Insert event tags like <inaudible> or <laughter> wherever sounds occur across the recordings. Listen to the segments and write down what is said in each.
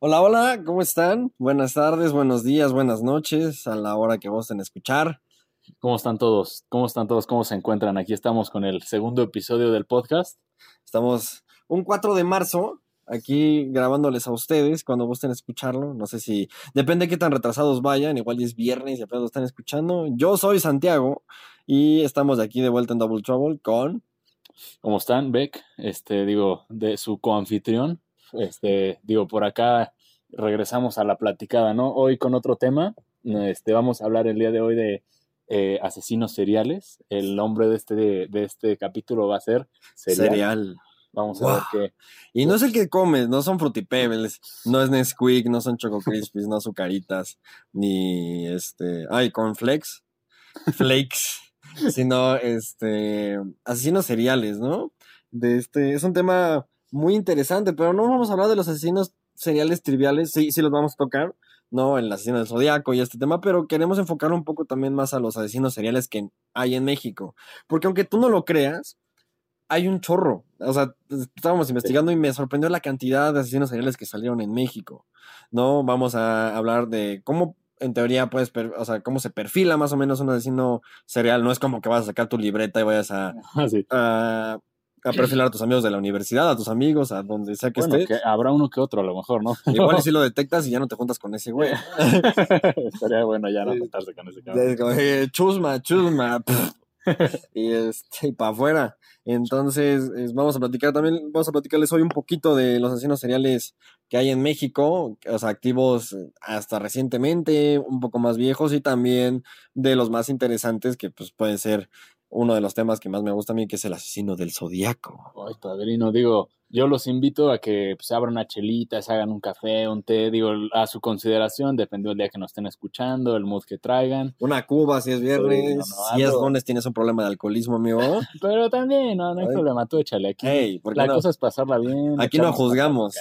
Hola, hola, ¿cómo están? Buenas tardes, buenos días, buenas noches, a la hora que gusten escuchar. ¿Cómo están todos? ¿Cómo están todos? ¿Cómo se encuentran? Aquí estamos con el segundo episodio del podcast. Estamos un 4 de marzo, aquí grabándoles a ustedes cuando gusten escucharlo. No sé si, depende de qué tan retrasados vayan, igual es viernes y apenas lo están escuchando. Yo soy Santiago y estamos aquí de vuelta en Double Trouble con... ¿Cómo están, Beck? Este, digo, de su coanfitrión. Este, digo, por acá regresamos a la platicada, ¿no? Hoy con otro tema. Este, vamos a hablar el día de hoy de eh, asesinos seriales. El nombre de este, de, este capítulo va a ser Serial. Vamos a ver qué. Y no es el que comes, no son frutipebbles, no es Nesquik, no son Choco Crispies, no azucaritas, ni este. Ay, cornflakes. Flakes. sino este. Asesinos seriales, ¿no? De este. Es un tema muy interesante, pero no vamos a hablar de los asesinos seriales triviales, sí, sí los vamos a tocar, ¿no? En la asesino del zodiaco y este tema, pero queremos enfocar un poco también más a los asesinos seriales que hay en México. Porque aunque tú no lo creas, hay un chorro. O sea, estábamos investigando y me sorprendió la cantidad de asesinos seriales que salieron en México, ¿no? Vamos a hablar de cómo en teoría, pues, o sea, cómo se perfila más o menos un asesino serial. No es como que vas a sacar tu libreta y vayas a, <laughs> ah, a a perfilar a tus amigos de la universidad, a tus amigos, a donde sea que bueno, estés. Que habrá uno que otro a lo mejor, ¿no? Igual <laughs> si lo detectas y ya no te juntas con ese güey. <laughs> Estaría bueno ya no juntarse con ese cabrón. Eh, chusma, chusma. <laughs> y este, para afuera. Entonces, vamos a platicar también, vamos a platicarles hoy un poquito de los asesinos seriales que hay en México, o sea, activos hasta recientemente, un poco más viejos y también de los más interesantes que pues pueden ser uno de los temas que más me gusta a mí, que es el asesino del zodiaco. Ay, padrino, digo, yo los invito a que pues, abran una chelita, se hagan un café, un té, digo, a su consideración, dependiendo del día que nos estén escuchando, el mood que traigan. Una cuba si es viernes, si es lunes tienes un problema de alcoholismo, amigo. <laughs> Pero también, no, no hay problema, tú échale aquí. la cosa es pasarla bien. Aquí no juzgamos.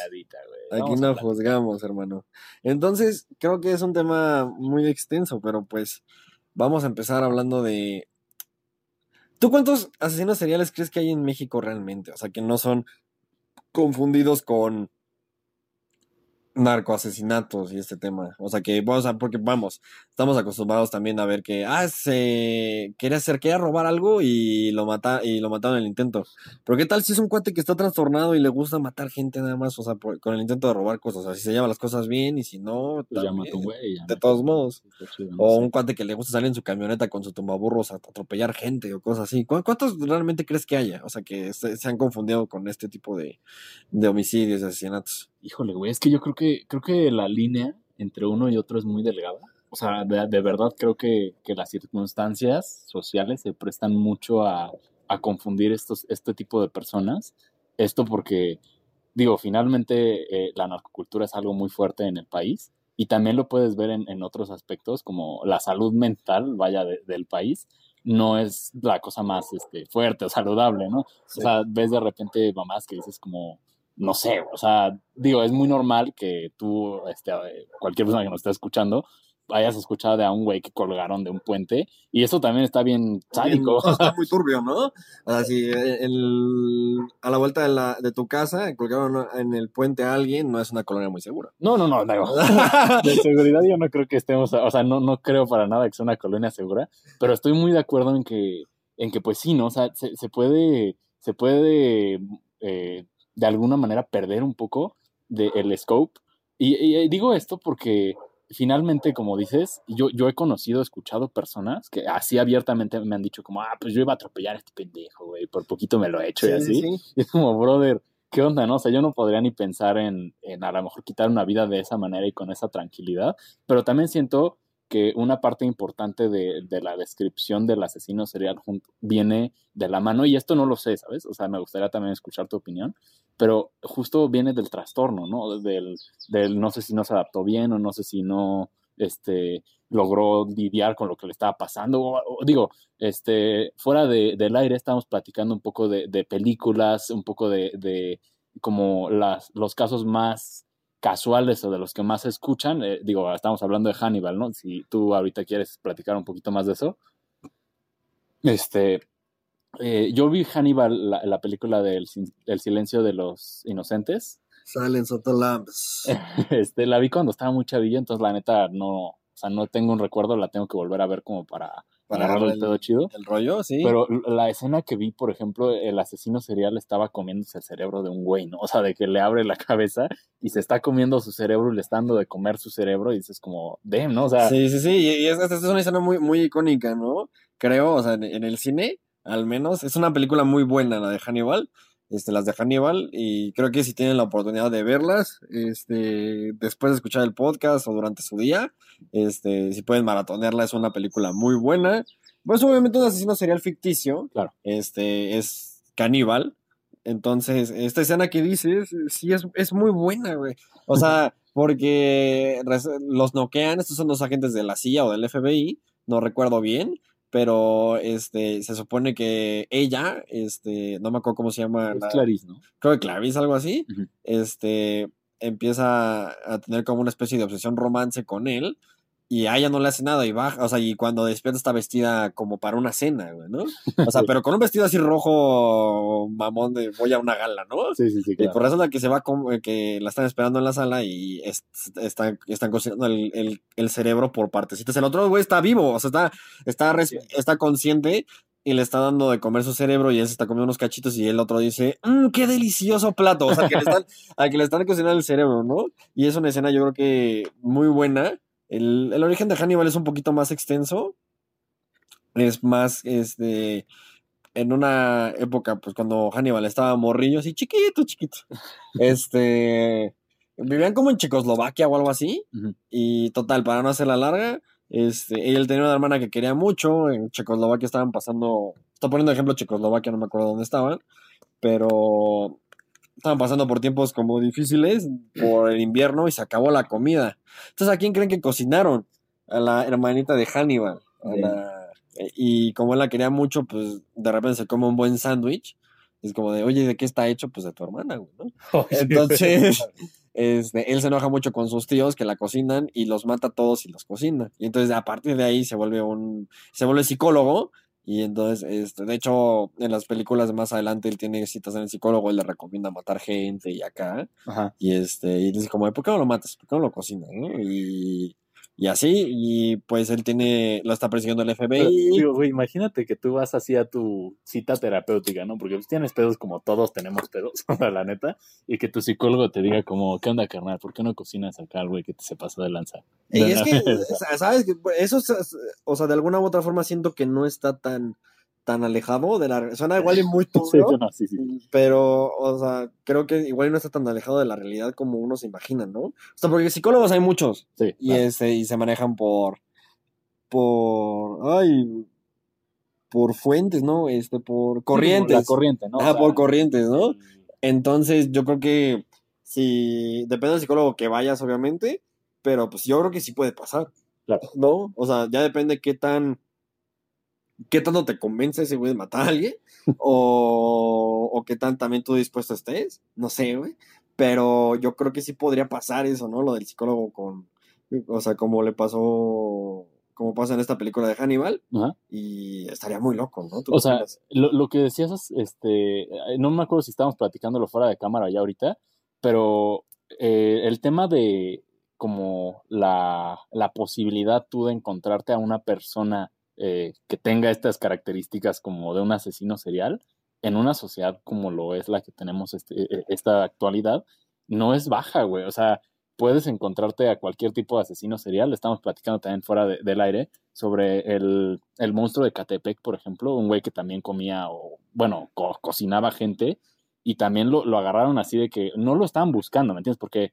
Aquí no juzgamos, hermano. Entonces, creo que es un tema muy extenso, pero pues vamos a empezar hablando de ¿Tú cuántos asesinos seriales crees que hay en México realmente? O sea, que no son confundidos con narcoasesinatos y este tema. O sea que, o sea, porque vamos, estamos acostumbrados también a ver que, ah, se quería hacer, quería robar algo y lo mata, y lo mataron en el intento. Pero qué tal si es un cuate que está trastornado y le gusta matar gente nada más, o sea, con el intento de robar cosas. O sea, si se lleva las cosas bien y si no, pues de todos modos. o un cuate que le gusta salir en su camioneta con su tumbaburros a atropellar gente o cosas así. ¿Cuántos realmente crees que haya? O sea, que se, han confundido con este tipo de, de homicidios y asesinatos. Híjole, güey, es que yo creo que, creo que la línea entre uno y otro es muy delgada. O sea, de, verdad creo que, las circunstancias sociales se prestan mucho a, confundir estos, este tipo de personas. Esto porque, digo, finalmente eh, la narcocultura es algo muy fuerte en el país y también lo puedes ver en, otros aspectos como la salud mental, vaya, del país no es la cosa más este, fuerte o saludable, ¿no? O sea, ves de repente mamás que dices como, no sé, o sea, digo, es muy normal que tú, este, cualquier persona que nos esté escuchando, hayas escuchado de a un güey que colgaron de un puente, y eso también está bien sádico. Está muy <laughs> turbio, ¿no? O sea, si el, a la vuelta de, la, de tu casa colgaron en el puente a alguien, no es una colonia muy segura. No, no, no, no. <laughs> de seguridad yo no creo que estemos, o sea, no, no creo para nada que sea una colonia segura, pero estoy muy de acuerdo en que, en que pues sí, ¿no? O sea, se, se puede, se puede eh, de alguna manera perder un poco del scope. Y, digo esto porque finalmente, como dices, yo, yo he conocido, escuchado personas que así abiertamente me han dicho como, ah, pues yo iba a atropellar a este pendejo, güey, por poquito me lo he hecho y así. Y es como, brother, ¿qué onda, no? O sea, yo no podría ni pensar en, en a lo mejor quitar una vida de esa manera y con esa tranquilidad, pero también siento que una parte importante de, la descripción del asesino serial viene de la mano, y esto no lo sé, ¿sabes? O sea, me gustaría también escuchar tu opinión, pero justo viene del trastorno, ¿no? Del, del no sé si no se adaptó bien o no sé si no este, logró lidiar con lo que le estaba pasando. digo, este, fuera de, del aire estamos platicando un poco de, películas, un poco de, de como las, los casos más casuales o de los que más se escuchan, eh, digo, estamos hablando de Hannibal, ¿no? Si tú ahorita quieres platicar un poquito más de eso. Este, eh, yo vi Hannibal, la, película del El silencio de los inocentes, Silence of the Lambs. <laughs> Este, la vi cuando estaba muy chavilla, entonces la neta no, o sea, no tengo un recuerdo, la tengo que volver a ver como para, para agarrar el pedo chido. El rollo, sí. Pero la escena que vi, por ejemplo, el asesino serial estaba comiéndose el cerebro de un güey, ¿no? O sea, de que le abre la <laughs> cabeza y se está comiendo su cerebro y le está dando de comer su cerebro y dices como, damn, ¿no? O sea... Sí, sí, sí, y esta es una escena muy, muy icónica, ¿no? Creo, o sea, en, en el cine, al menos, es una película muy buena la de Hannibal este, las de Hannibal y creo que si tienen la oportunidad de verlas, este, después de escuchar el podcast o durante su día, este, si pueden maratonearla, es una película muy buena. Pues obviamente un asesino serial ficticio, claro. este, es caníbal, entonces esta escena que dices, sí es, es muy buena, güey. O sea, <laughs> porque los noquean, estos son los agentes de la CIA o del FBI, no recuerdo bien, pero este se supone que ella, este, no me acuerdo cómo se llama. Es Clarice, ¿no? Creo que Clarice, algo así, este, empieza a tener como una especie de obsesión romance con él y a ella no le hace nada y baja, o sea, y cuando despierta está vestida como para una cena, güey, ¿no? O sea, <laughs> pero con un vestido así rojo mamón de voy a una gala, ¿no? Sí, sí, sí. Y por razón la que se va, con, eh, que la están esperando en la sala y están, están cocinando el, el, cerebro por partecitas. El otro güey está vivo, o sea, está, está, está consciente y le está dando de comer su cerebro y él se está comiendo unos cachitos y el otro dice, mmm, qué delicioso plato, o sea, que le están, <laughs> a que le están cocinando el cerebro, ¿no? Y es una escena yo creo que muy buena el, origen de Hannibal es un poquito más extenso. Es más, este, en una época, pues cuando Hannibal estaba morrillo, así chiquito, chiquito. <laughs> Este, vivían como en Checoslovaquia o algo así. Y total, para no hacer la larga, este, él tenía una hermana que quería mucho. En Checoslovaquia estaban pasando, estoy poniendo ejemplo Checoslovaquia, no me acuerdo dónde estaban. Pero estaban pasando por tiempos como difíciles por el invierno y se acabó la comida. Entonces, ¿a quién creen que cocinaron? A la hermanita de Hannibal. y como él la quería mucho, pues de repente se come un buen sándwich. Es como de, oye, ¿de qué está hecho? Pues de tu hermana, güey, ¿no? <laughs> Entonces, este, él se enoja mucho con sus tíos que la cocinan y los mata a todos y los cocina. Y entonces a partir de ahí se vuelve un, se vuelve psicólogo y entonces, este, de hecho, en las películas de más adelante él tiene citas en el psicólogo, él le recomienda matar gente y acá. Y este, y dice como, ¿por qué no lo matas? ¿Por qué no lo cocinas? Y, y así, y pues él tiene, lo está persiguiendo el FBI. digo, imagínate que tú vas así a tu cita terapéutica, ¿no? Porque pues, tienes pedos como todos tenemos pedos, <laughs> la neta, y que tu psicólogo te diga como, ¿qué onda, carnal? ¿Por qué no cocinas acá, güey, que te se pasa de lanza? Y es que, <laughs> ¿sabes? Eso, o sea, de alguna u otra forma siento que no está tan tan alejado de la suena igual y muy <laughs> turbio, pero o sea, creo que igual no está tan alejado de la realidad como uno se imagina, ¿no? O sea, porque psicólogos hay muchos y este y se manejan por por ay por fuentes, ¿no? Este por corrientes. la corriente, ¿no? Ah, por corrientes, ¿no? Entonces, yo creo que si depende del psicólogo que vayas obviamente, pero pues yo creo que sí puede pasar. Claro. ¿No? O sea, ya depende qué tan qué tanto te convence ese güey de matar a alguien, o, o qué tan también tú dispuesto estés, no sé, güey, pero yo creo que sí podría pasar eso, ¿no? Lo del psicólogo con, o sea, como le pasó, como pasa en esta película de Hannibal, y estaría muy loco, ¿no? O sea, lo, lo, que decías, este, no me acuerdo si estábamos platicándolo fuera de cámara ya ahorita, pero eh, el tema de como la, la posibilidad tú de encontrarte a una persona eh, que tenga estas características como de un asesino serial en una sociedad como lo es la que tenemos este, e, e, esta actualidad, no es baja, güey. O sea, puedes encontrarte a cualquier tipo de asesino serial. Estamos platicando también fuera del aire sobre el, el, monstruo de Catepec, por ejemplo, un güey que también comía o, bueno, cocinaba gente y también lo, lo, agarraron así de que no lo estaban buscando, ¿me entiendes? Porque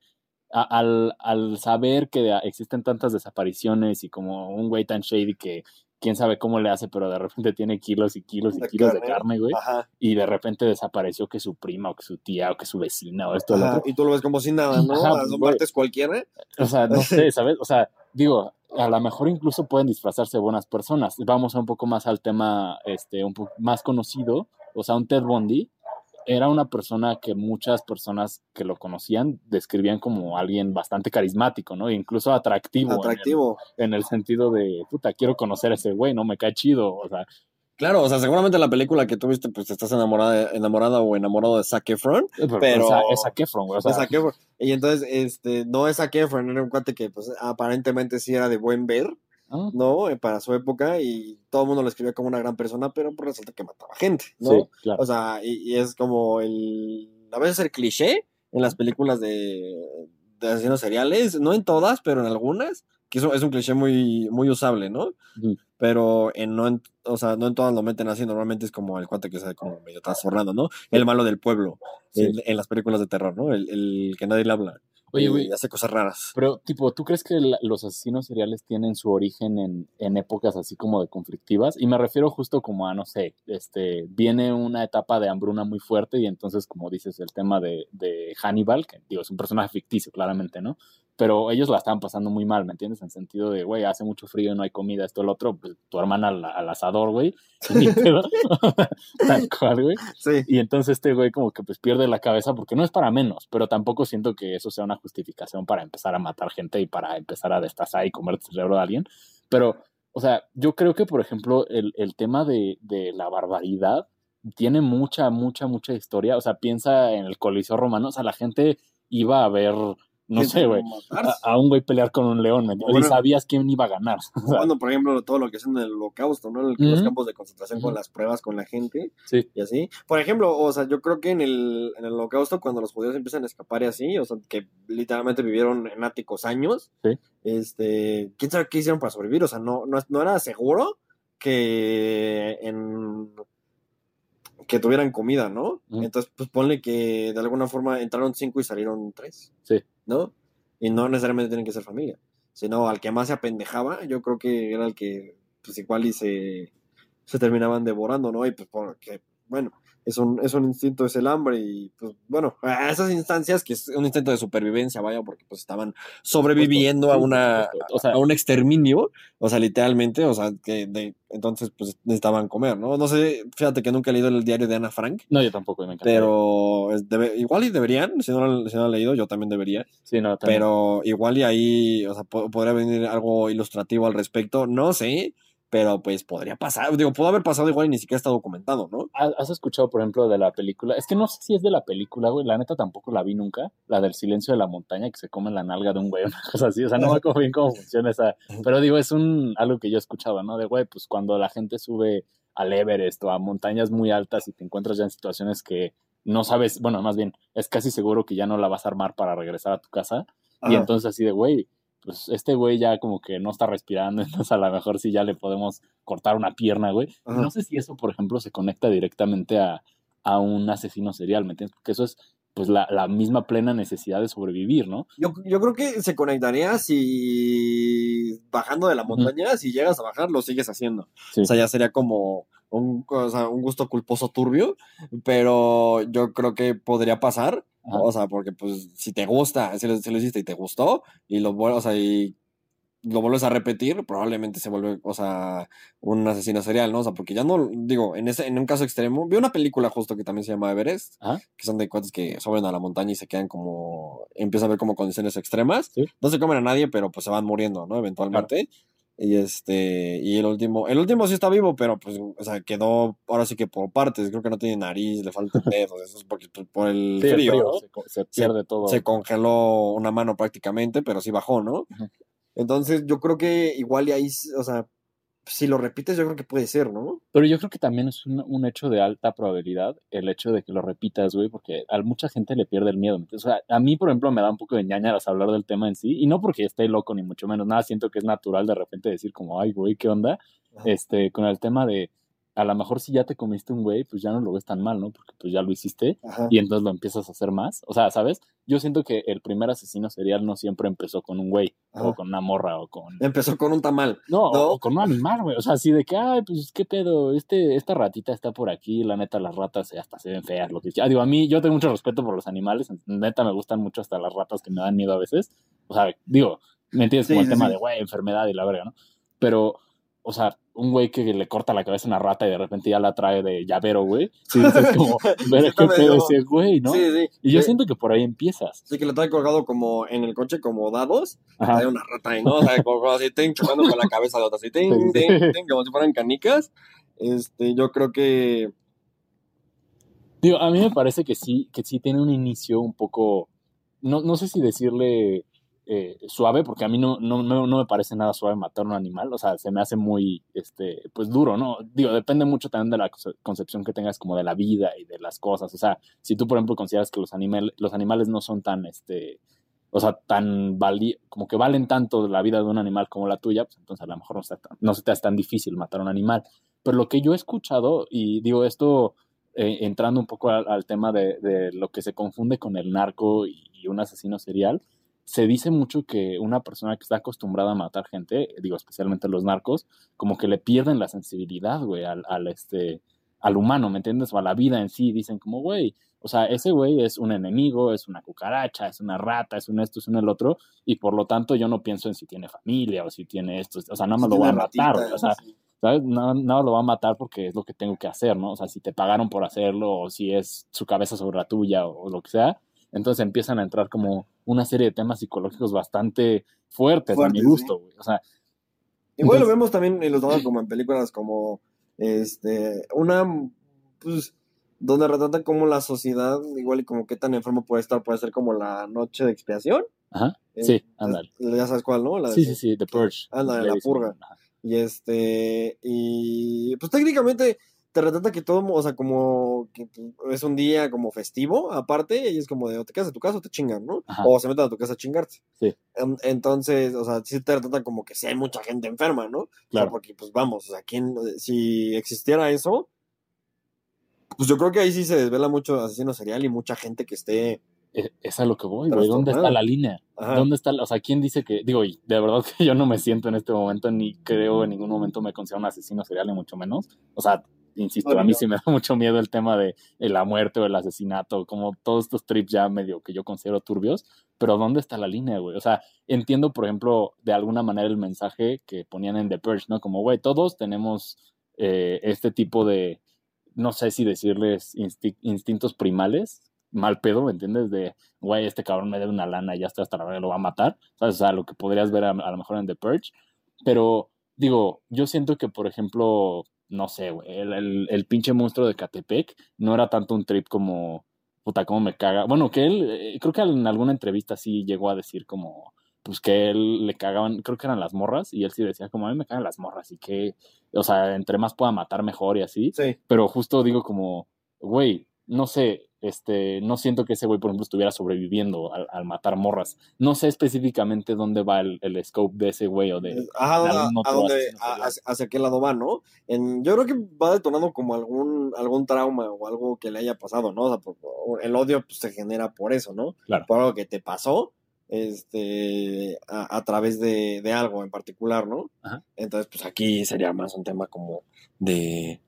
al, al, saber que existen tantas desapariciones y como un güey tan shady que quién sabe cómo le hace, pero de repente tiene kilos y kilos y kilos de carne, güey. Y de repente desapareció que su prima o que su tía o que su vecina o esto. Y tú lo ves como si nada, ¿no? Ajá, Las partes cualquiera. O sea, no sé, <laughs> ¿sabes? O sea, digo, a lo mejor incluso pueden disfrazarse de buenas personas. Vamos un poco más al tema este, un poco más conocido, o sea, un Ted Bundy era una persona que muchas personas que lo conocían describían como alguien bastante carismático, ¿no? incluso atractivo. Atractivo. En el, sentido de, puta, quiero conocer a ese güey, ¿no? Me cae chido, o sea. Claro, o sea, seguramente la película que tuviste, pues estás enamorada, enamorada o enamorado de Zac Efron. Pero- o sea, es Zac Efron, güey. O sea, de Zac Efron. Y entonces, este, no es Zac Efron, era un cuate que, pues, aparentemente sí era de buen ver, ah, ¿no? Eh, Para su época y todo el mundo lo escribía como una gran persona, pero pues resulta que mataba gente, ¿no? sí, claro. O sea, y, y es como el, a veces el cliché en las películas de, de asesinos seriales, no en todas, pero en algunas, que eso es un cliché muy, muy usable, ¿no? Pero en, no en, o sea, no en todas lo meten así, normalmente es como el cuate que se como medio trastornado, ¿no? El malo del pueblo, Sí. en, en las películas de terror, ¿no? El, el que nadie le habla. Oye, y güey, hace cosas raras. Pero, tipo, ¿tú crees que la- los asesinos seriales tienen su origen en, en épocas así como de conflictivas? Y me refiero justo como a, no sé, este, viene una etapa de hambruna muy fuerte y entonces, como dices, el tema de, de Hannibal, que digo, es un personaje ficticio, claramente, ¿no? Pero ellos la estaban pasando muy mal, ¿me entiendes? En sentido de, güey, hace mucho frío y no hay comida, esto, lo otro, pues tu hermana al, al asador, güey. <laughs> <laughs> Tal cual, güey. Sí. Y entonces este güey como que pues pierde la cabeza porque no es para menos, pero tampoco siento que eso sea una justificación para empezar a matar gente y para empezar a destazar y comer el cerebro de alguien. Pero, o sea, yo creo que, por ejemplo, el, el tema de, de la barbaridad tiene mucha, mucha, mucha historia. O sea, piensa en el Coliseo Romano, o sea, la gente iba a ver, no sé, güey, a, a un güey pelear con un león, ¿me entiendes? Bueno. y sabías quién iba a ganar. <laughs> O sea, Bueno, por ejemplo, todo lo que es en el holocausto, ¿no? En los campos de concentración con las pruebas con la gente sí, y así. Por ejemplo, o sea, yo creo que en el, en el holocausto, cuando los judíos empiezan a escapar y así, o sea, que literalmente vivieron en áticos años, Sí. este, ¿quién sabe qué hicieron para sobrevivir? O sea, no, no, no era seguro que en que tuvieran comida, ¿no? Entonces, pues ponle que de alguna forma entraron cinco y salieron tres. Sí. ¿No? Y no necesariamente tienen que ser familia. Sino al que más se apendejaba, yo creo que era el que, pues igual y se, se terminaban devorando, ¿no? Y pues porque, bueno, es un, es un instinto, es el hambre y pues bueno, a esas instancias que es un instinto de supervivencia, vaya, porque pues estaban sobreviviendo a una. O sea, a un exterminio, o sea, literalmente, o sea, que de, entonces pues necesitaban comer, ¿no? No sé, fíjate que nunca he leído el diario de Ana Frank, no, yo tampoco, me encanta. pero debe- igual y deberían, si no, lo- si no lo han leído, yo también debería, Sí, no, también. pero igual y ahí, o sea, po- podría venir algo ilustrativo al respecto, no sé, pero pues podría pasar, digo, pudo haber pasado igual y ni siquiera está documentado, ¿no? ¿Has escuchado, por ejemplo, de la película? Es que no sé si es de la película, güey. La neta tampoco la vi nunca. La del silencio de la montaña, que se come la nalga de un güey, <laughs> una cosa así. O sea, no me acuerdo bien cómo funciona esa. Pero digo, es un algo que yo he escuchado, ¿no? De, güey, pues cuando la gente sube al Everest o a montañas muy altas y te encuentras ya en situaciones que no sabes, bueno, más bien, es casi seguro que ya no la vas a armar para regresar a tu casa. Y entonces así de, güey, pues este güey ya como que no está respirando, <laughs> entonces a lo mejor sí ya le podemos cortar una pierna, güey. Ajá. No sé si eso, por ejemplo, se conecta directamente a, a un asesino serial, ¿me entiendes? Porque eso es pues la, la misma plena necesidad de sobrevivir, ¿no? Yo, yo creo que se conectaría si bajando de la montaña, si llegas a bajar, lo sigues haciendo. Sí. O sea, ya sería como un, o sea, un gusto culposo turbio, pero yo creo que podría pasar. Ajá. O sea, porque pues si te gusta, si lo, si lo hiciste y te gustó, y lo vuelves, o sea, y lo vuelves a repetir, probablemente se vuelve, o sea, un asesino serial, ¿no? O sea, porque ya no, digo, en ese, en un caso extremo, vi una película justo que también se llama Everest, Ajá. que son de cuates que suben a la montaña y se quedan como, empieza a ver como condiciones extremas. Sí. No se comen a nadie, pero pues se van muriendo, ¿no? Eventualmente. Y este, y el último, el último sí está vivo, pero pues, o sea, quedó ahora sí que por partes, creo que no tiene nariz, le faltan dedos, eso es porque pues, por el Sí, frío, ¿no? se, pierde todo. se congeló una mano prácticamente, pero sí bajó, ¿no? Entonces yo creo que igual y ahí, o sea, si lo repites yo creo que puede ser, ¿no? Pero yo creo que también es un, un hecho de alta probabilidad el hecho de que lo repitas, güey, porque a mucha gente le pierde el miedo. O sea, a mí, por ejemplo, me da un poco de ñañaras hablar del tema en sí, y no porque esté loco, ni mucho menos, nada, siento que es natural de repente decir como, ay, güey, ¿qué onda? Ajá. Este, con el tema de, a lo mejor si ya te comiste un güey, pues ya no lo ves tan mal, ¿no? Porque pues ya lo hiciste, Ajá. y entonces lo empiezas a hacer más. O sea, ¿sabes? Yo siento que el primer asesino serial no siempre empezó con un güey, Ajá. o con una morra, o con... Empezó con un tamal. No, ¿No? o con un animal, güey. O sea, así de que, ay, pues qué pedo, este, esta ratita está por aquí, la neta, las ratas hasta se ven feas, lo que sea. Digo, a mí, yo tengo mucho respeto por los animales, neta, me gustan mucho hasta las ratas que me dan miedo a veces. O sea, digo, ¿me entiendes? Sí, Como el sí, tema sí. de, güey, enfermedad y la verga, ¿no? Pero, o sea, un güey que le corta la cabeza a una rata y de repente ya la trae de llavero, güey. <laughs> Sí, dices como, ver qué pedo ese güey, ¿no? Sí, sí. Y yo Sí, siento que por ahí empiezas. Sí, que lo trae colgado como en el coche como dados. Ajá. Una rata ahí, ¿no? O sea, como, así, ting, chocando con la cabeza de otra, así, ting, Sí, sí. ting, ting, como si fueran canicas. Este, yo creo que. Digo, a mí me parece que sí, que sí tiene un inicio un poco. No, no sé si decirle eh, suave, porque a mí no, no, no, me parece nada suave matar a un animal. O sea, se me hace muy, este, pues duro, ¿no? Digo, depende mucho también de la concepción que tengas como de la vida y de las cosas. O sea, si tú, por ejemplo, consideras que los, animal, los animales no son tan, este, o sea, tan vali como que valen tanto la vida de un animal como la tuya, pues entonces a lo mejor no, no se te hace tan difícil matar a un animal. Pero lo que yo he escuchado, y digo esto eh, entrando un poco al, tema de, lo que se confunde con el narco y, un asesino serial, se dice mucho que una persona que está acostumbrada a matar gente, digo especialmente los narcos, como que le pierden la sensibilidad, güey, al, al, este, al humano, ¿me entiendes? O a la vida en sí. Dicen como, güey, o sea, ese güey es un enemigo, es una cucaracha, es una rata, es un esto, es un el otro, y por lo tanto yo no pienso en si tiene familia o si tiene esto, o sea, nada más lo va a matar, o sea, ¿sabes? Nada, nada lo va a matar porque es lo que tengo que hacer, ¿no? O sea, si te pagaron por hacerlo o si es su cabeza sobre la tuya o, lo que sea, entonces empiezan a entrar como una serie de temas psicológicos bastante fuertes a mi gusto, güey, o sea. Igual lo vemos también en los como en películas como, este, una, pues donde retratan como la sociedad, igual y como qué tan enfermo puede estar, puede ser como la noche de expiación. Ajá, eh, sí, ándale. Ya sabes cuál, ¿no? sí, sí, sí, The Purge. Ándale, la purga. Y este, y pues técnicamente te retrata que todo, o sea, como que es un día como festivo, aparte, y es como de o te quedas a tu casa o te chingan, ¿no? O se meten a tu casa a chingarte. Sí. Entonces, o sea, sí te retrata como que sí hay mucha gente enferma, ¿no? Claro. porque, pues vamos, o sea, ¿quién, si existiera eso, pues yo creo que ahí sí se desvela mucho asesino serial y mucha gente que esté. Es, es a lo que voy, güey. ¿Dónde está la línea? ¿Dónde está? O sea, ¿quién dice que.? Digo, y de verdad que <laughs> yo no me siento en este momento, ni creo en ningún momento me considero un asesino serial, ni mucho menos. O sea, insisto, a mí sí me da <laughs> mucho miedo el tema de, la muerte o el asesinato, como todos estos trips ya medio que yo considero turbios, pero ¿dónde está la línea, güey? O sea, entiendo, por ejemplo, de alguna manera el mensaje que ponían en The Purge, ¿no? Como, güey, todos tenemos eh, este tipo de, no sé si decirles instintos primales, mal pedo, ¿me entiendes? De, güey, este cabrón me debe una lana y ya está hasta la hora lo va a matar, ¿sabes? O sea, lo que podrías ver a, lo mejor en The Purge, pero digo, yo siento que, por ejemplo, no sé, güey, el, el, pinche monstruo de Catepec no era tanto un trip como, puta, como me caga. Bueno, que él, eh, creo que en alguna entrevista sí llegó a decir como, pues que él le cagaban, creo que eran las morras, y él sí decía como a mí me cagan las morras y que, o sea, entre más pueda matar mejor y así. Sí. Pero justo digo como, güey, no sé, este, no siento que ese güey, por ejemplo, estuviera sobreviviendo al, matar morras. No sé específicamente dónde va el, scope de ese güey o de... Ajá, a, dónde, hacia, qué lado va, ¿no? En, yo creo que va detonando como algún, algún trauma o algo que le haya pasado, ¿no? O sea, el odio pues, se genera por eso, ¿no? Claro. Por algo que te pasó este, a, través de, de, algo en particular, ¿no? Entonces, pues aquí sería más un tema como de,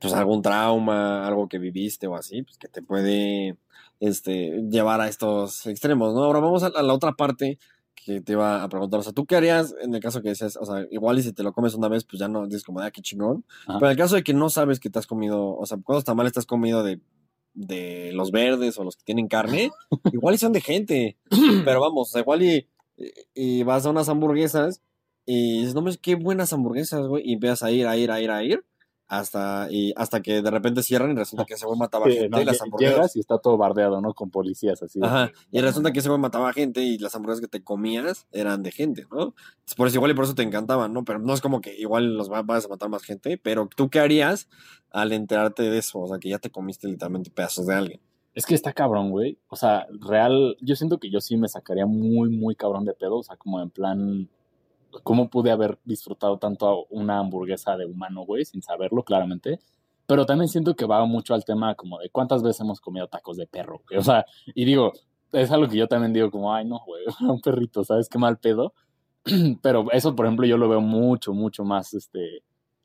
pues algún trauma, algo que viviste o así, pues que te puede, este, llevar a estos extremos, ¿no? Ahora vamos a, la otra parte que te iba a preguntar, o sea, ¿tú qué harías en el caso que dices, o sea, igual y si te lo comes una vez, pues ya no dices como, ah, qué chingón, pero en el caso de que no sabes que te has comido, o sea, ¿cuántos tamales te has comido de de los verdes o los que tienen carne, <laughs> igual y son de gente. <clears throat> Pero vamos, igual y, y vas a unas hamburguesas y dices, no, qué buenas hamburguesas, güey. Y empiezas a ir, a ir, a ir, a ir hasta, y hasta que de repente cierran y resulta que ese güey mataba gente y las hamburguesas. Llegas y está todo bardeado, ¿no? Con policías así. Ajá. Y resulta que ese güey mataba gente y las hamburguesas que te comías eran de gente, ¿no? por eso igual y por eso te encantaban, ¿no? Pero no es como que igual los vas a matar más gente, pero ¿tú qué harías al enterarte de eso? O sea, que ya te comiste literalmente pedazos de alguien. Es que está cabrón, güey. O sea, real, yo siento que yo sí me sacaría muy, muy cabrón de pedo. O sea, como en plan, cómo pude haber disfrutado tanto una hamburguesa de humano, güey, sin saberlo claramente. Pero también siento que va mucho al tema como de cuántas veces hemos comido tacos de perro, güey. O sea, y digo, es algo que yo también digo como, ay, no, güey, <laughs> un perrito, ¿sabes qué mal pedo? <clears throat> Pero eso, por ejemplo, yo lo veo mucho, mucho más, este,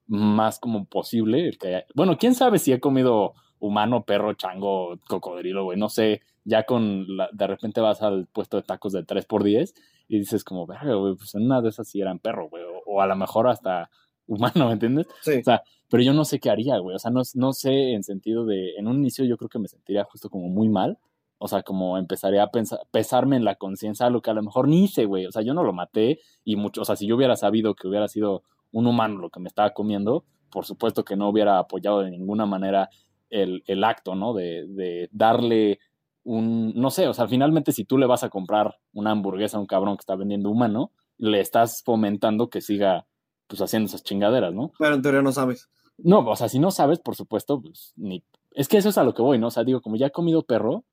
más como posible. El que, bueno, quién sabe si he comido humano, perro, chango, cocodrilo, güey, no sé, ya con, la, de repente vas al puesto de tacos de 3x10 y dices como, verga, güey, pues en una de esas sí eran perro, güey, o, a lo mejor hasta <laughs> humano, ¿me entiendes? Sí. O sea, pero yo no sé qué haría, güey, o sea, no, no sé en sentido de, en un inicio yo creo que me sentiría justo como muy mal, o sea, como empezaría a pensar, pesarme en la conciencia, lo que a lo mejor ni hice, güey, o sea, yo no lo maté y mucho, o sea, si yo hubiera sabido que hubiera sido un humano lo que me estaba comiendo, por supuesto que no hubiera apoyado de ninguna manera el, el acto, ¿no? De, de, darle un, no sé, o sea, finalmente si tú le vas a comprar una hamburguesa a un cabrón que está vendiendo humano, le estás fomentando que siga, pues, haciendo esas chingaderas, ¿no? Pero en teoría no sabes. No, o sea, si no sabes, por supuesto, pues, ni... Es que eso es a lo que voy, ¿no? O sea, digo, como ya he comido perro,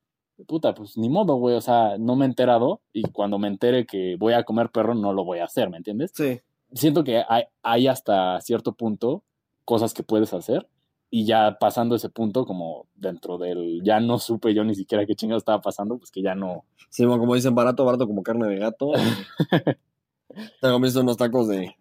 puta, pues ni modo, güey, o sea, no me he enterado y cuando me entere que voy a comer perro, no lo voy a hacer, ¿me entiendes? Sí. Siento que hay, hay hasta cierto punto cosas que puedes hacer y ya pasando ese punto, como dentro del ya no supe yo ni siquiera qué chingado estaba pasando, pues que ya no. Sí, bueno, como dicen, barato, barato como carne de gato. <laughs> Te comiste unos tacos de,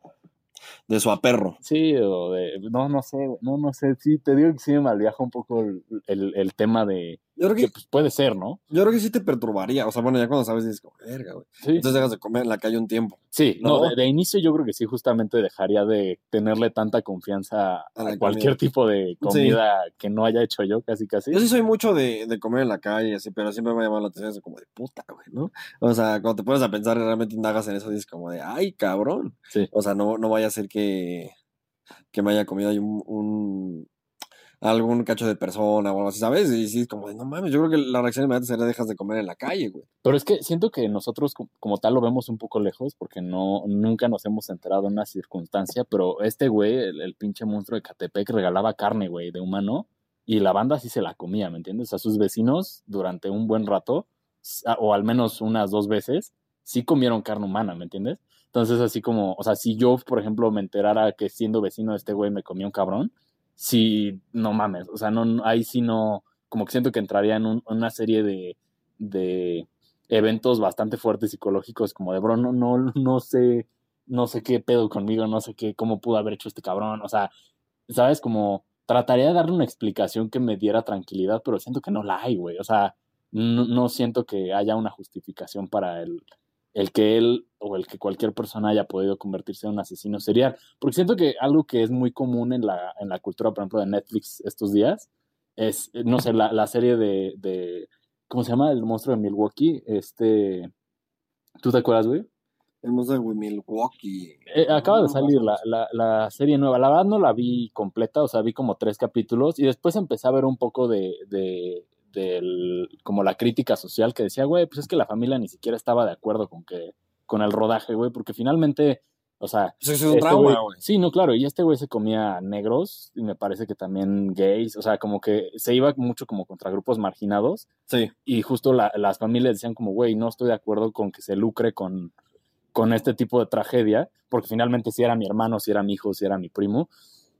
de su aperro. Sí, o de. No, no sé, güey, no, no sé. Sí, te digo que sí me malviaja un poco el, el, el tema de. Yo creo Que que, pues, puede ser, ¿no? yo creo que sí te perturbaría. O sea, bueno, ya cuando sabes dices como, verga, güey. Sí. Entonces dejas de comer en la calle un tiempo. Sí, no, ¿no? de, de inicio yo creo que sí, justamente dejaría de tenerle tanta confianza a, cualquier comida. tipo de comida que no haya hecho yo, casi casi. Yo sí soy mucho de, de comer en la calle, así, pero siempre me ha llamado la atención eso como de puta, güey, ¿no? O sea, cuando te pones a pensar y realmente indagas en eso, dices como de, ay, cabrón. Sí. O sea, no, no vaya a ser que, que me haya comido ahí un, un- algún cacho de persona o algo así, ¿sabes? Y sí, como de, no mames, yo creo que la reacción inmediata sería dejas de comer en la calle, güey. Pero es que siento que nosotros co- como tal lo vemos un poco lejos porque no nunca nos hemos enterado en una circunstancia, pero este güey, el, pinche monstruo de Catepec, regalaba carne, güey, de humano y la banda sí se la comía, ¿me entiendes? Sea, sus vecinos durante un buen rato, a- o al menos unas dos veces, sí comieron carne humana, ¿me entiendes? Entonces, así como, o sea, si yo, por ejemplo, me enterara que siendo vecino de este güey me comía un cabrón, sí, no mames, o sea, no, ahí sí no, como que siento que entraría en un- una serie de, de eventos bastante fuertes psicológicos, como de, bro, no, no, no sé, no sé qué pedo conmigo, no sé qué, cómo pudo haber hecho este cabrón, o sea, ¿sabes? Como trataría de darle una explicación que me diera tranquilidad, pero siento que no la hay, güey, o sea, no, no siento que haya una justificación para el, el que él o el que cualquier persona haya podido convertirse en un asesino serial. Porque siento que algo que es muy común en la, en la cultura, por ejemplo, de Netflix estos días, es, no sé, la, la serie de, de, ¿cómo se llama? El monstruo de Milwaukee, este, ¿tú te acuerdas, güey? El monstruo de Milwaukee. Eh, acaba de salir la, la, la serie nueva. La verdad no la vi completa, o sea, vi como tres capítulos y después empecé a ver un poco de, de del, como la crítica social que decía, güey, pues es que la familia ni siquiera estaba de acuerdo con que con el rodaje, güey, porque finalmente, o sea, es un este trauma, güey- güey. Sí, no, claro, y este güey se comía negros y me parece que también gays, o sea, como que se iba mucho como contra grupos marginados Sí. y justo la- las familias decían como, güey, no estoy de acuerdo con que se lucre con, con este tipo de tragedia, porque finalmente si era mi hermano, si era mi hijo, si era mi primo,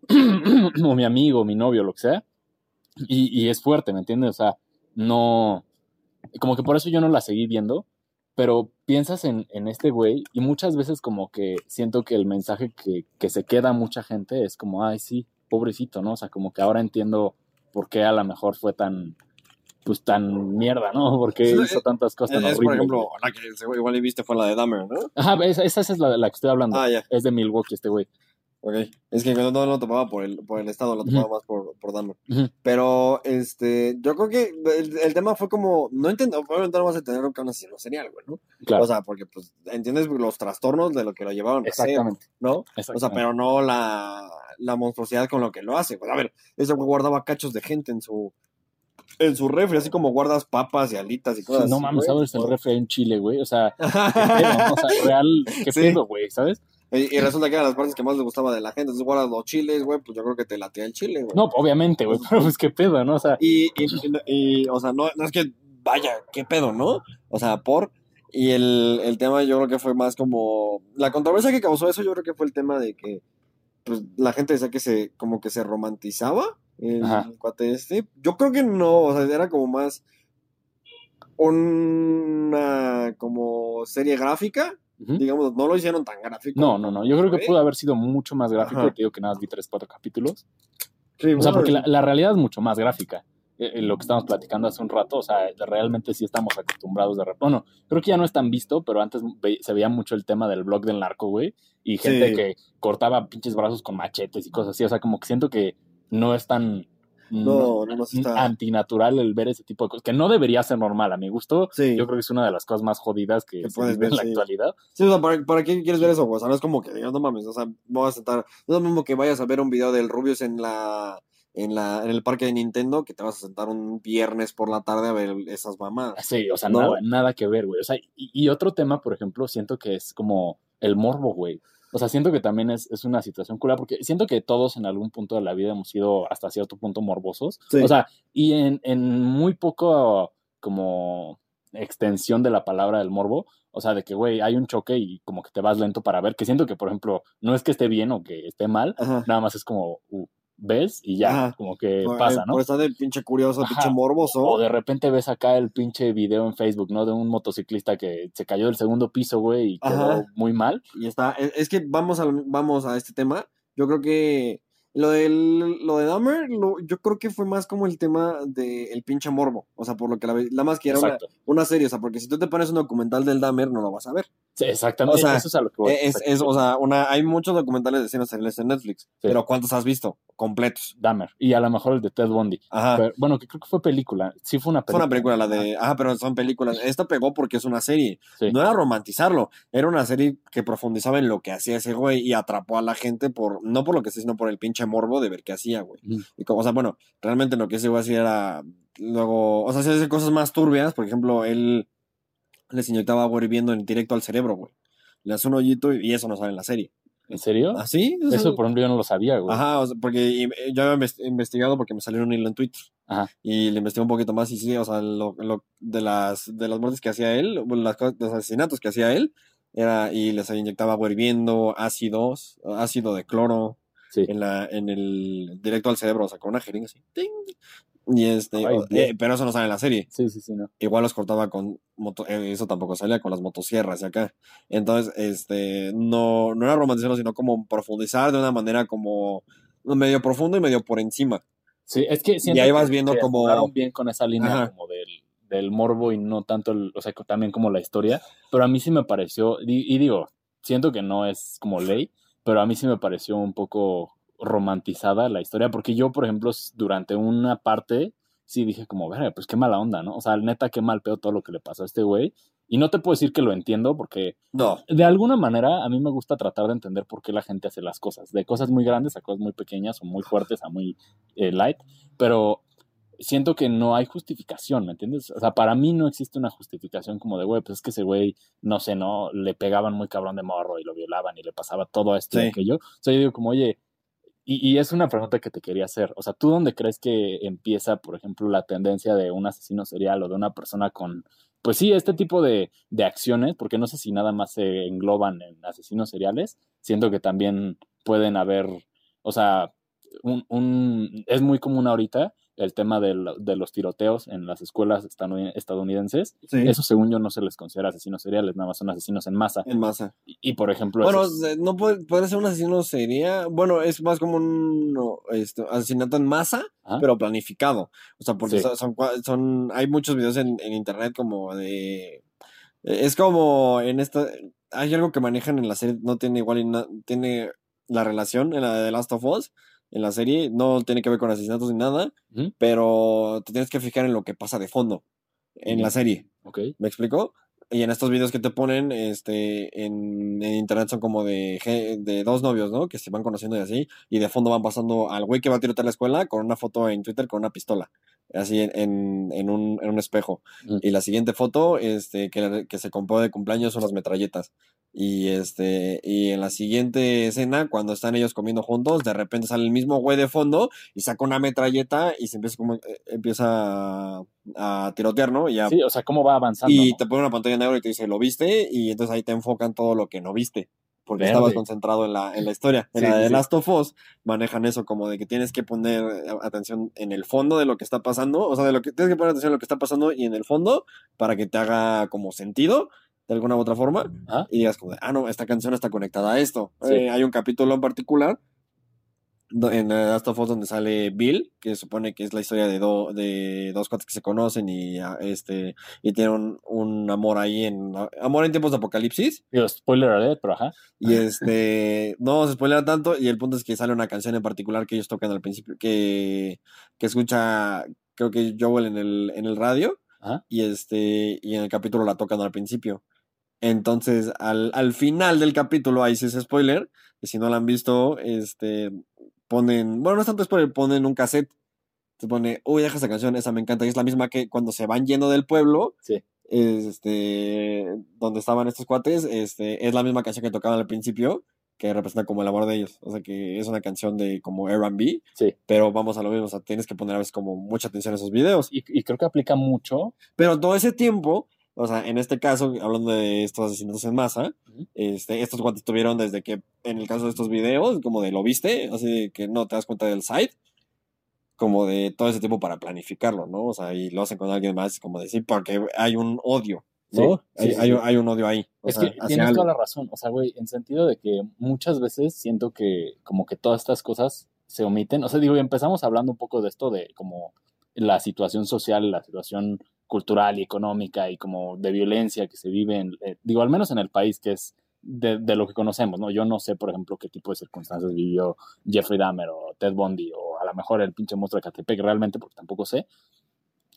<clears throat> o mi amigo, mi novio, lo que sea, y, y es fuerte, ¿me entiendes? O sea, no, como que por eso yo no la seguí viendo, pero piensas en, en este güey y muchas veces como que siento que el mensaje que, que se queda a mucha gente es como, ay, sí, pobrecito, ¿no? O sea, como que ahora entiendo por qué a lo mejor fue tan, pues tan mierda, ¿no? Porque Sí, hizo es- tantas cosas tan Es, por horribles. ejemplo, güey. la que igual viste fue la de Dahmer, ¿no? Ajá, esa, esa es la de la que estoy hablando. Ah, ya. Es de Milwaukee este güey. Ok. Es que no, no lo tomaba por el, por el estado, lo tomaba más por, por Dahmer. Pero, este, yo creo que el, el tema fue como, no intentó, obviamente no vas a tener un un asesino serial, güey, ¿no? Claro. O sea, porque, pues, entiendes los trastornos de lo que lo llevaron a hacer, Exactamente. ¿no? O sea, exactamente. pero no la, la monstruosidad con lo que lo hace. Pues, a ver, ese güey guardaba cachos de gente en su, en su refri, así como guardas papas y alitas y cosas no así, mames, güey. abres el refri en Chile, güey. O sea, ¿qué pedo, no? <laughs> O sea, real, ¿qué Sí. pedo, güey? ¿Sabes? Y, y resulta que eran las partes que más les gustaba de la gente. Entonces guardas los chiles, güey, pues yo creo que te latea el chile, güey. No, obviamente, güey, pero pues qué pedo, ¿no? O sea, Y, y, y, o sea, no, no es que vaya, qué pedo, ¿no? O sea, por. Y el, el tema yo creo que fue más como. La controversia que causó eso, yo creo que fue el tema de que pues, la gente decía que se, como que se romantizaba el Ajá. cuate este. Yo creo que no, o sea, era como más una como serie gráfica. Digamos, no lo hicieron tan gráfico. no, no, no. Yo creo que ¿Eh? pudo haber sido mucho más gráfico. Ajá. Te digo que nada más vi tres, cuatro capítulos. Sí, O sea, porque la, la realidad es mucho más gráfica. Eh, eh, lo que estamos platicando hace un rato, o sea, realmente sí estamos acostumbrados de. Bueno, creo que ya no es tan visto, pero antes ve- se veía mucho el tema del blog del narco, güey. Y gente Sí. que cortaba pinches brazos con machetes y cosas así. O sea, como que siento que no es tan. No, no nos está... antinatural el ver ese tipo de cosas, que no debería ser normal a mi gusto. Sí. Yo creo que es una de las cosas más jodidas que, Que se puedes vive en ver, la actualidad. Sí, o sea, ¿para, para qué quieres ver eso? O sea, no es como que digas, no mames, o sea, voy a sentar. No es lo mismo que vayas a ver un video del Rubius en la. En, la, en el parque de Nintendo, que te vas a sentar un viernes por la tarde a ver esas mamadas. Sí, o sea, No. nada, nada que ver, güey. O sea, y, y otro tema, por ejemplo, siento que es como el morbo, güey. O sea, siento que también es, es una situación cura, porque siento que todos en algún punto de la vida hemos sido hasta cierto punto morbosos. Sí. O sea, y en, en muy poco como extensión de la palabra del morbo, o sea, de que, güey, hay un choque y como que te vas lento para ver, que siento que, por ejemplo, no es que esté bien o que esté mal, Ajá. nada más es como, uh, ves y ya, Ajá. como que Por- pasa, eh, ¿no? Por estar de pinche curioso, Ajá. pinche morboso. O de repente ves acá el pinche video en Facebook, ¿no? De un motociclista que se cayó del segundo piso, güey, y quedó Ajá. muy mal. Y está. Es, es que vamos, al, vamos a este tema. Yo creo que. Lo, del, lo de Dahmer, lo- yo creo que fue más como el tema del pinche morbo. O sea, por lo que la, la más que era una, una serie. O sea, porque si tú te pones un documental del Dahmer, no lo vas a ver. Sí, exactamente. O sea, Eso es a lo que voy. Es, es, o sea, una, hay muchos documentales de escenas seriales en Netflix, pero ¿cuántos has visto? Completos. Dahmer. Y a lo mejor el de Ted Bundy. Ajá. Pero, bueno, que creo que fue película. Sí fue una Fue película. una película la de. Ajá, pero son películas. Esta pegó porque es una serie. Sí. No era romantizarlo. Era una serie que profundizaba en lo que hacía ese güey y atrapó a la gente por. No por lo que hacía, sino por el pinche morbo de ver qué hacía, güey. Ujú. Y como, o sea, bueno, realmente lo que ese güey hacía era. Luego. O sea, se hace cosas más turbias. Por ejemplo, él les inyectaba agua hirviendo en directo al cerebro, güey. Le hace un hoyito y, eso no sale en la serie. ¿En serio? ¿Así? Eso, por ejemplo, yo no lo sabía, güey. Ajá, o sea, porque eh, yo había inves- investigado porque me salió un hilo en Twitter. Ajá. Y le investigué un poquito más y sí, o sea, lo, lo- de, las, de las muertes que hacía él, las los asesinatos que hacía él, era, y les inyectaba agua hirviendo, ácidos, ácido de cloro, Sí. en la, en el, directo al cerebro, o sea, con una jeringa así. ¡ting! Y este, Ay, eh, pero eso no sale en la serie. Sí, sí, sí, no. Igual los cortaba con moto, eh, eso tampoco salía con las motosierras y acá. Entonces, este, no, no era romantizarlo, sino como profundizar de una manera como medio profundo y medio por encima. Sí, es que siento ahí vas que- viendo como- bien con esa línea Ajá. como del, del morbo y no tanto, el- o sea, también como la historia. Pero a mí sí me pareció, y, y digo, siento que no es como ley, pero a mí sí me pareció un poco romantizada la historia, porque yo, por ejemplo, durante una parte sí dije como, verga, pues qué mala onda, ¿no? O sea, neta, qué mal pedo todo lo que le pasó a este güey. Y no te puedo decir que lo entiendo, porque No. de alguna manera a mí me gusta tratar de entender por qué la gente hace las cosas, de cosas muy grandes a cosas muy pequeñas o muy fuertes a muy eh, light, pero siento que no hay justificación, ¿me entiendes? O sea, para mí no existe una justificación como de, güey, pues es que ese güey, no sé, no, le pegaban muy cabrón de morro y lo violaban y le pasaba todo esto y Sí. aquello. O sea, yo digo como, oye, y, es una pregunta que te quería hacer. O sea, ¿tú dónde crees que empieza, por ejemplo, la tendencia de un asesino serial o de una persona con, pues sí, este tipo de, de acciones? Porque no sé si nada más se engloban en asesinos seriales. Siento que también pueden haber, o sea, un, un, es muy común ahorita el tema del- de los tiroteos en las escuelas estadounidenses. Sí. Eso, según yo, no se les considera asesinos seriales, nada más son asesinos en masa. En masa. Y, y, por ejemplo, Bueno, esos- no puede, puede ser un asesino sería. Bueno, es más como un no, este, asesinato en masa, pero planificado. O sea, porque Sí. son, son, cua- son- hay muchos videos en, en internet como de. Es como en esta. Hay algo que manejan en la serie, no tiene igual y na- tiene la relación en la de The Last of Us. En la serie no tiene que ver con asesinatos ni nada, pero te tienes que fijar en lo que pasa de fondo en la serie. ok. ¿Me explico? Y en estos videos que te ponen, este, en, en internet son como de, de dos novios, ¿no? Que se van conociendo y así, y de fondo van pasando al güey que va a tirotear la escuela con una foto en Twitter con una pistola, así en, en, en un, en un espejo. Mm. Y la siguiente foto, este, que, que se compró de cumpleaños son las metralletas. Y este, y en la siguiente escena, cuando están ellos comiendo juntos, de repente sale el mismo güey de fondo y saca una metralleta y se empieza como, eh, empieza a, a tirotear, ¿no? Y ya Sí, o sea, cómo va avanzando. y ¿no? te pone una pantalla negra y te dice, ¿lo viste? Y entonces ahí te enfocan todo lo que no viste. Porque Verde. estabas concentrado en la, en la historia. En Sí, la de sí. Last of Us manejan eso como de que tienes que poner eh, atención en el fondo de lo que está pasando. O sea, de lo que tienes que poner atención en lo que está pasando y en el fondo para que te haga como sentido de alguna u otra forma. Ajá. Y digas como, de, ah, no, esta canción está conectada a esto. Sí. Eh, hay un capítulo en particular en The Last of Us donde sale Bill, que supone que es la historia de, do- de dos cuates que se conocen y ah, este y tienen un, un amor ahí en amor en tiempos de apocalipsis Digo, spoiler alert, pero ajá. y este <laughs> no vamos a spoiler tanto y el punto es que sale una canción en particular que ellos tocan al principio que, que escucha creo que Joel en el en el radio Ajá. y este y en el capítulo la tocan al principio. Entonces, al, al final del capítulo, ahí sí es spoiler, y si no la han visto, este ponen, bueno, no es tanto spoiler, ponen un cassette. Se pone, uy, deja esa canción, esa me encanta. Y es la misma que cuando se van yendo del pueblo, Sí. este, donde estaban estos cuates, este, es la misma canción que tocaban al principio, que representa como el amor de ellos. O sea que es una canción de como R&B, Sí. pero vamos a lo mismo, o sea, tienes que poner a veces como mucha atención a esos videos. Y, y creo que aplica mucho. Pero todo ese tiempo, o sea, en este caso, hablando de estos asesinatos en masa, Ujú. este, estos guantes tuvieron desde que, en el caso de estos videos, como de lo viste, así que no te das cuenta del site, como de todo ese tiempo para planificarlo, ¿no? O sea, y lo hacen con alguien más, como decir, porque hay un odio, ¿no? Sí, hay, sí, hay, hay un odio ahí. o Es sea, que tienes algo. toda la razón. O sea, güey, en sentido de que muchas veces siento que como que todas estas cosas se omiten. O sea, digo, empezamos hablando un poco de esto de como la situación social, la situación cultural y económica y como de violencia que se vive en, eh, digo, al menos en el país que es de, de lo que conocemos, ¿no? Yo no sé, por ejemplo, qué tipo de circunstancias vivió Jeffrey Dahmer o Ted Bundy o a lo mejor el pinche monstruo de Catepec realmente, porque tampoco sé.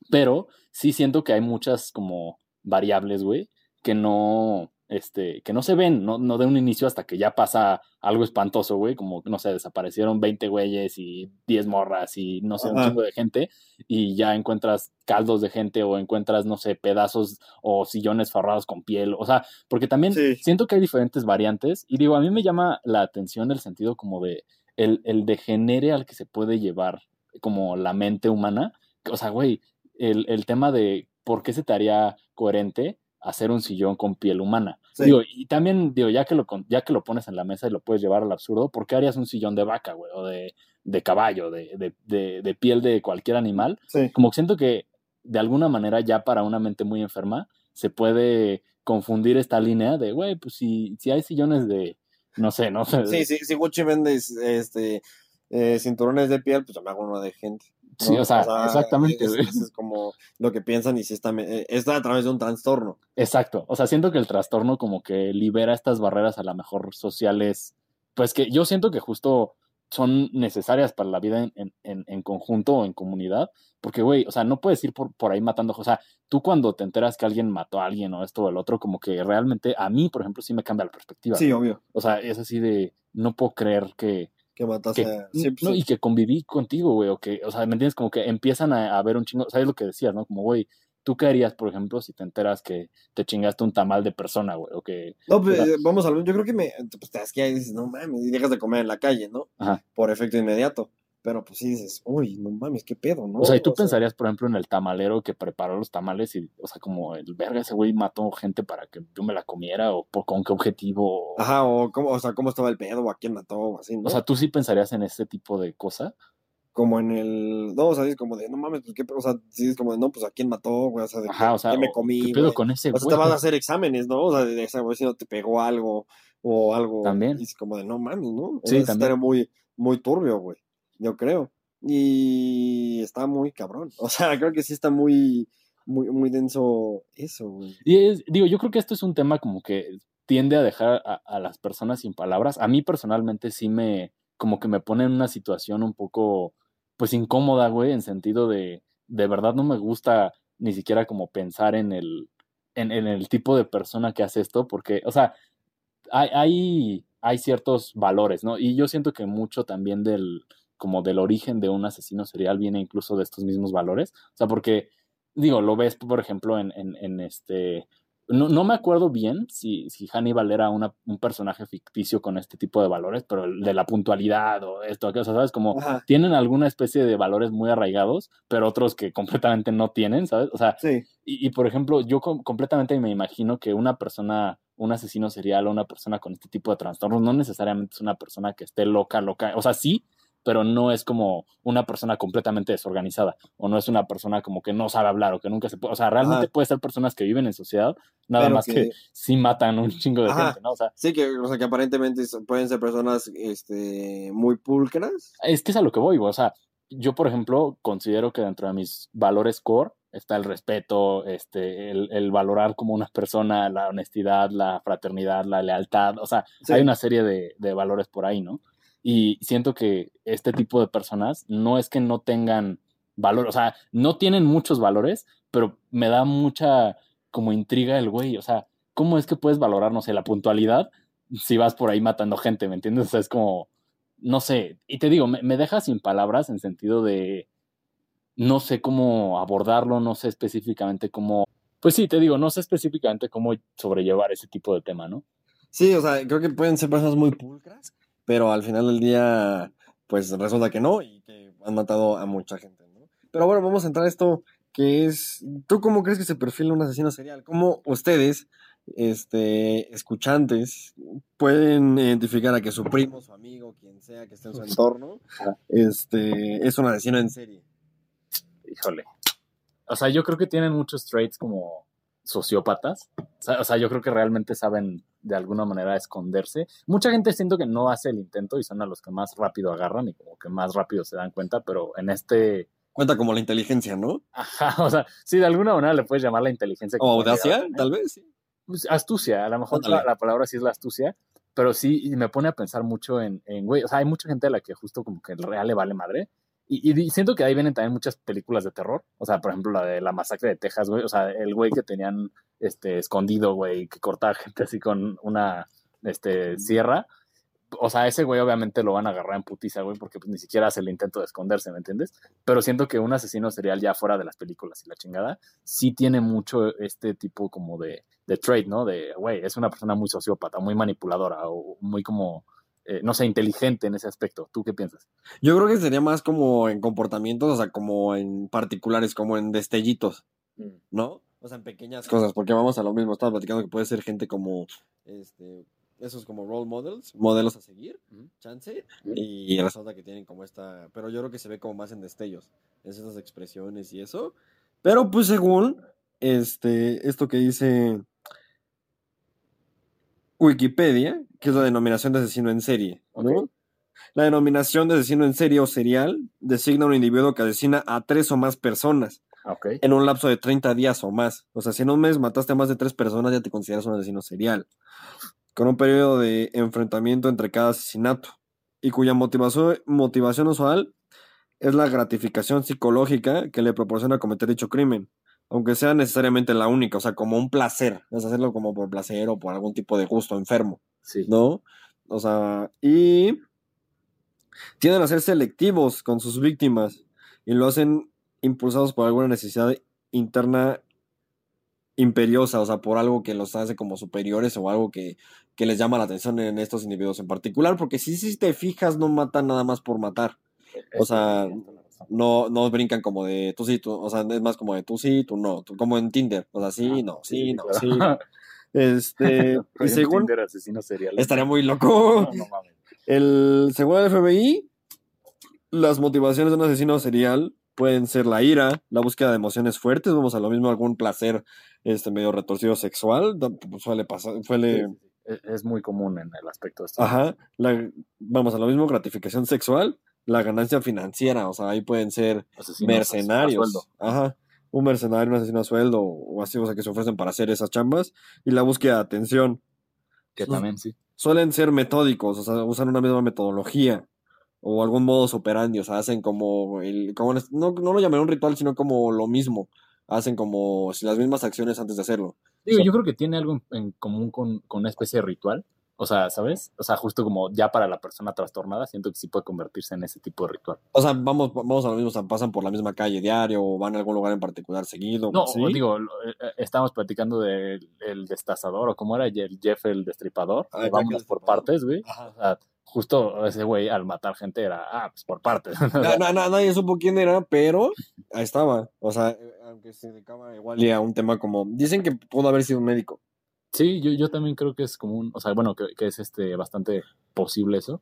Pero sí siento que hay muchas como variables, güey, que no, este, que no se ven, no, no de un inicio hasta que ya pasa algo espantoso, güey, como, no sé, desaparecieron 20 güeyes y 10 morras y, no sé, un chingo de gente y ya encuentras caldos de gente o encuentras, no sé, pedazos o sillones forrados con piel, o sea, porque también Sí. siento que hay diferentes variantes y digo, a mí me llama la atención el sentido como de el, el degenere al que se puede llevar como la mente humana, o sea, güey, el, el tema de por qué se te haría coherente hacer un sillón con piel humana. Sí. Digo, y también, digo, ya que, lo, ya que lo pones en la mesa y lo puedes llevar al absurdo, ¿por qué harías un sillón de vaca, güey? O de, de caballo, de, de, de, de piel de cualquier animal. Sí. Como que siento que de alguna manera ya para una mente muy enferma se puede confundir esta línea de, güey, pues si, si hay sillones de, no sé, no sé. Sí, sí, si Gucci vende este, eh, cinturones de piel, pues yo me hago uno de gente. ¿No? Sí, o sea, exactamente, Es, como lo que piensan y si está, eh, está a través de un trastorno. Exacto. O sea, siento que el trastorno como que libera estas barreras a lo mejor sociales, pues que yo siento que justo son necesarias para la vida en, en- en- en conjunto o en comunidad, porque, güey, o sea, no puedes ir por, por ahí matando, o sea, tú cuando te enteras que alguien mató a alguien o esto o el otro, como que realmente a mí, por ejemplo, sí me cambia la perspectiva. Sí, obvio. O sea, es así de, no puedo creer que, Que matas que- a... pues, no, y que conviví contigo, güey, o que, o sea, ¿me entiendes? Como que empiezan a, a ver un chingo, ¿sabes lo que decías, no? Como, güey, ¿tú qué harías, por ejemplo, si te enteras que te chingaste un tamal de persona, güey, o que, No, pues, o sea- vamos a lo- Yo creo que me. Pues te das que ahí dices, no mames, y dejas de comer en la calle, ¿no? Ajá. Por efecto inmediato. Pero pues sí dices, uy, no mames, qué pedo, ¿no? o sea, y tú pensarías, por ejemplo, en el tamalero que preparó los tamales y, o sea, como el verga, ese güey mató gente para que yo me la comiera, o por, con qué objetivo, Ajá, o cómo, o sea, cómo estaba el pedo, o a quién mató, o así, ¿no? o sea, tú sí pensarías en ese tipo de cosa. como en el. No, o sea, es como de, no mames, pues qué. pedo? O sea, sí, es como de, no, pues a quién mató, güey, o sea, de Ajá, qué- o sea, qué me comí. ¿qué pedo güey? con ese O sea, güey? te vas a hacer exámenes, ¿no? O sea, de esa güey si no te pegó algo o algo. También. Y es como de, no mames, ¿no? O Sí, sea, también. estaría muy, muy turbio, güey. Yo creo. Y está muy cabrón. O sea, creo que sí está muy, muy, muy denso eso, güey. Y es- digo, yo creo que esto es un tema como que tiende a dejar a, a las personas sin palabras. A mí personalmente sí me, como que me pone en una situación un poco, pues incómoda, güey, en sentido de, de verdad no me gusta ni siquiera como pensar en el, en, en el tipo de persona que hace esto, porque, o sea, hay, hay, hay ciertos valores, ¿no? Y yo siento que mucho también del, como del origen de un asesino serial viene incluso de estos mismos valores. O sea, porque, digo, lo ves, por ejemplo, en, en, en este... No, no me acuerdo bien si, si Hannibal era una, un personaje ficticio con este tipo de valores, pero el de la puntualidad o esto, aquello, o sea, ¿sabes? Como Ajá. tienen alguna especie de valores muy arraigados, pero otros que completamente no tienen, ¿sabes? O sea, Sí. y, y, por ejemplo, yo com- completamente me imagino que una persona, un asesino serial o una persona con este tipo de trastornos no necesariamente es una persona que esté loca, loca. O sea, sí, pero no es como una persona completamente desorganizada, o no es una persona como que no sabe hablar, o que nunca se puede, o sea, realmente Ajá. puede ser personas que viven en sociedad, nada Pero más que, que- sí matan un chingo de Ajá. gente, ¿no? O sea, Sí, que, o sea, que aparentemente pueden ser personas este, muy pulcras. es que es a lo que voy, o sea, yo, por ejemplo, considero que dentro de mis valores core está el respeto, este, el, el valorar como una persona, la honestidad, la fraternidad, la lealtad, o sea, Sí. hay una serie de, de valores por ahí, ¿no? Y siento que este tipo de personas no es que no tengan valor, o sea, no tienen muchos valores, pero me da mucha como intriga el güey, o sea, ¿cómo es que puedes valorar, no sé, la puntualidad si vas por ahí matando gente, ¿me entiendes? O sea, es como, no sé, y te digo, me, me deja sin palabras en sentido de, no sé cómo abordarlo, no sé específicamente cómo, pues sí, te digo, no sé específicamente cómo sobrellevar ese tipo de tema, ¿no? Sí, o sea, creo que pueden ser personas muy pulcras, pero al final del día, pues resulta que no y que han matado a mucha gente, ¿no? Pero bueno, vamos a entrar a esto que es, ¿tú cómo crees que se perfila un asesino serial? ¿Cómo ustedes, este, escuchantes, pueden identificar a que su primo, su amigo, quien sea que esté en su entorno, este, es un asesino en serie? Híjole. O sea, yo creo que tienen muchos traits como sociópatas. O sea, yo creo que realmente saben de alguna manera esconderse. Mucha gente siento que no hace el intento y son a los que más rápido agarran y como que más rápido se dan cuenta, pero en este... Cuenta como la inteligencia, ¿no? Ajá, <laughs> o sea, sí, de alguna manera le puedes llamar la inteligencia. O audacia, tener. tal vez, sí. Pues, astucia, a lo mejor la, la palabra sí es la astucia, pero sí me pone a pensar mucho en, en, güey, o sea, hay mucha gente a la que justo como que el real le vale madre. Y, y siento que ahí vienen también muchas películas de terror. O sea, por ejemplo, la de la masacre de Texas, güey. O sea, el güey que tenían este, escondido, güey, que cortaba gente así con una este, sierra. O sea, ese güey obviamente lo van a agarrar en putiza, güey, porque pues, ni siquiera hace el intento de esconderse, ¿me entiendes? Pero siento que un asesino serial ya fuera de las películas y la chingada, sí tiene mucho este tipo como de, de trait, ¿no? De, güey, es una persona muy sociópata, muy manipuladora o muy como, eh, no sé, inteligente en ese aspecto. ¿Tú qué piensas? Yo creo que sería más como en comportamientos, o sea, como en particulares, como en destellitos, ¿no? O sea, en pequeñas cosas, porque vamos a lo mismo. Estaba platicando que puede ser gente como, este, esos como role models, modelos a seguir, chance, y resulta que tienen como esta, pero yo creo que se ve como más en destellos, en esas expresiones y eso. Pero pues según, este, esto que dice Wikipedia, que es la denominación de asesino en serie. La denominación de asesino en serie o serial designa a un individuo que asesina a tres o más personas En un lapso de 30 días o más. O sea, si en un mes mataste a más de tres personas, ya te consideras un asesino serial. Con un periodo de enfrentamiento entre cada asesinato y cuya motivación, motivación usual es la gratificación psicológica que le proporciona cometer dicho crimen. Aunque sea necesariamente la única, o sea, como un placer. Es hacerlo como por placer o por algún tipo de gusto enfermo. Sí. ¿no? O sea, y tienden a ser selectivos con sus víctimas y lo hacen impulsados por alguna necesidad interna imperiosa, o sea, por algo que los hace como superiores o algo que, que les llama la atención en estos individuos en particular, porque si, si te fijas, no matan nada más por matar, o sea, no, no brincan como de tú sí, tú, o sea, es más como de tú sí, tú no, tú, como en Tinder, o sea, sí, no, sí, no, sí. no. <laughs> Este, <laughs> y según, asesino serial. estaría muy loco. No, no mames. El, según el FBI, las motivaciones de un asesino serial pueden ser la ira, la búsqueda de emociones fuertes, vamos a lo mismo, algún placer este, medio retorcido sexual, pues, suele pasar, suele, Sí, sí, sí. Es, muy común en el aspecto de esto. ajá, la- vamos a lo mismo, gratificación sexual, la ganancia financiera, o sea, ahí pueden ser Asesinos mercenarios, ajá, un mercenario, un asesino a sueldo, o así, o sea, que se ofrecen para hacer esas chambas, y la búsqueda de atención, Que también sí. suelen ser metódicos, o sea, usan una misma metodología o algún modo operandi, o sea, hacen como, el, como no, no lo llamaré un ritual, sino como lo mismo, hacen como si las mismas acciones antes de hacerlo. Digo, O sea, yo creo que tiene algo en, común con, con una especie de ritual. O sea, ¿sabes? O sea, justo como ya para la persona trastornada, siento que sí puede convertirse en ese tipo de ritual. O sea, vamos, vamos a lo mismo, o sea, pasan por la misma calle diario o van a algún lugar en particular seguido. No, ¿sí? digo, eh, eh, estábamos platicando del el destazador, o cómo era el Jeff el destripador. Ah, Vámonos por partes, güey. Ajá. O sea, justo ese güey al matar gente era, ah, pues por partes. Na- na- na- nadie supo quién era, pero ahí estaba. O sea, aunque se dedicaba igual y a un tema como. Dicen que pudo haber sido un médico. Sí, yo, yo también creo que es como un, o sea, bueno, que, que es este bastante posible eso.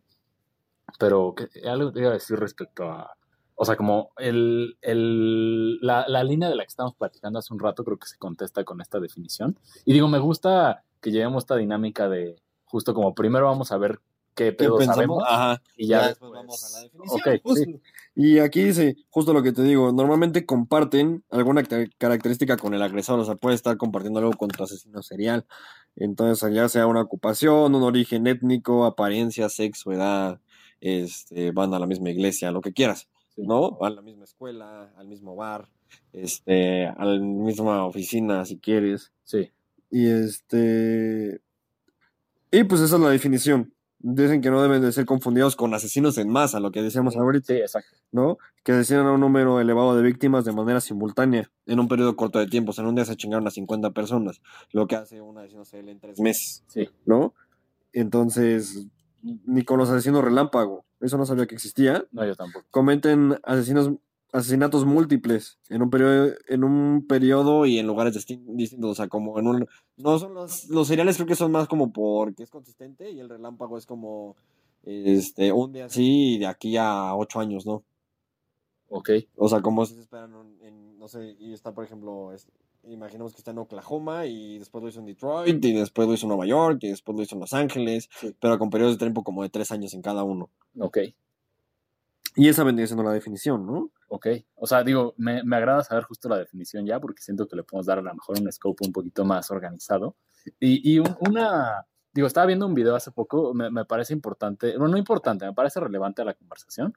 Pero ¿qué- algo te iba a decir respecto a, o sea, como el, el, la, la línea de la que estamos platicando hace un rato creo que se contesta con esta definición. Y digo, me gusta que llevemos esta dinámica de justo como primero vamos a ver qué ¿Qué pedo pensamos? sabemos Ajá. y ya, Ya después vamos a la definición. Ok, justo. sí. Y aquí dice, justo lo que te digo, normalmente comparten alguna ca- característica con el agresor, o sea, puede estar compartiendo algo con tu asesino serial. Entonces, ya sea una ocupación, un origen étnico, apariencia, sexo, edad, este, van a la misma iglesia, lo que quieras. ¿no? Van a la misma escuela, al mismo bar, este, a la misma oficina, si quieres. Sí, Y este. Y pues esa es la definición. Dicen que no deben de ser confundidos con asesinos en masa, lo que decíamos ahorita, sí, exacto. ¿no? Que asesinan a un número elevado de víctimas de manera simultánea, en un periodo corto de tiempo. O sea, en un día se chingaron a 50 personas, lo que hace un asesino serial en tres meses, Sí, ¿no? Entonces, ni con los asesinos relámpago, eso no sabía que existía. no, yo tampoco. Cometen asesinos, asesinatos múltiples en un periodo, en un periodo y en lugares distin- distintos. O sea, como en un. No son los, los seriales, creo que son más como porque es consistente y el relámpago es como este un día así y de aquí a ocho años, ¿no? Ok, O sea, como si se esperan en, en, no sé, y está, por ejemplo, es- imaginemos que está en Oklahoma y después lo hizo en Detroit y después lo hizo en Nueva York y después lo hizo en Los Ángeles, Sí. pero con periodos de tiempo como de tres años en cada uno. ok, Y esa vendría siendo la definición, ¿no? ok. O sea, digo, me, me agrada saber justo la definición ya porque siento que le podemos dar a lo mejor un scope un poquito más organizado. Y, y un- una, digo, estaba viendo un video hace poco, me, me parece importante, bueno, no importante, me parece relevante a la conversación,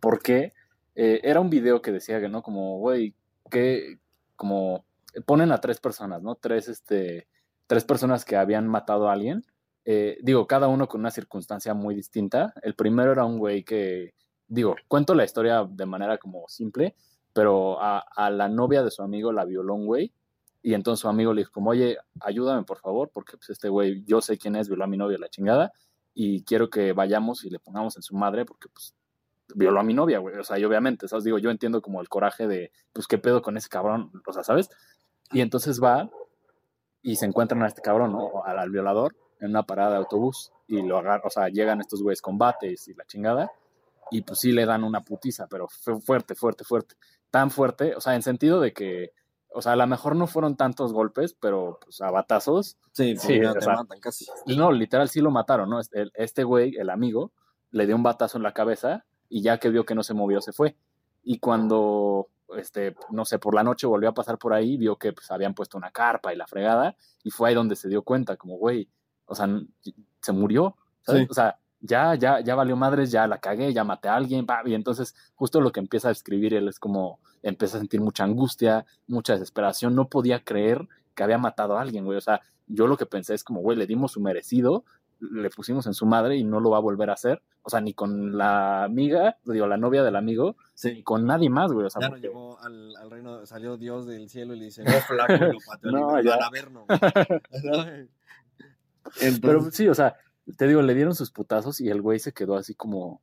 porque eh, era un video que decía que, ¿no? Como, güey, que, como, ponen a tres personas, ¿no? Tres, este, tres personas que habían matado a alguien. Eh, digo, cada uno con una circunstancia muy distinta. El primero era un güey que, digo, cuento la historia de manera como simple, pero a, a la novia de su amigo la violó un güey. Y entonces su amigo le dijo como, oye, ayúdame por favor, porque pues este güey, yo sé quién es, violó a mi novia, la chingada, y quiero que vayamos y le pongamos en su madre, porque pues violó a mi novia, güey. O sea, y obviamente, ¿sabes? Digo, yo entiendo como el coraje de, pues, ¿qué pedo con ese cabrón? O sea, ¿sabes? Y entonces va y se encuentran a este cabrón, ¿no? Al, al violador en una parada de autobús y lo agarran, o sea, llegan estos güeyes combates y la chingada y pues sí le dan una putiza, pero fue fuerte, fuerte, fuerte. Tan fuerte, o sea, en sentido de que, o sea, a lo mejor no fueron tantos golpes, pero pues a batazos, Sí, Sí, ya o te sea, matan casi. no, literal sí lo mataron, ¿no? Este, este güey, el amigo, le dio un batazo en la cabeza y ya que vio que no se movió, se fue. Y cuando, este, no sé, por la noche volvió a pasar por ahí, vio que pues, habían puesto una carpa y la fregada, y fue ahí donde se dio cuenta, como, güey, o sea, se murió, ¿sabes? Sí. O sea, ya, ya, ya valió madres, ya la cagué, ya maté a alguien, pa, y entonces justo lo que empieza a escribir él es como, empieza a sentir mucha angustia, mucha desesperación, no podía creer que había matado a alguien, güey, o sea, yo lo que pensé es como, güey, le dimos su merecido, le pusimos en su madre y no lo va a volver a hacer. O sea, ni con la amiga, digo, la novia del amigo, ni con nadie más, güey. O sea, Ya no llegó al, al reino, salió Dios del cielo y le dice, <laughs> no, flaco, lo <laughs> No, al ya. averno, güey. <laughs> Entonces, Pero sí, o sea, te digo, le dieron sus putazos y el güey se quedó así como,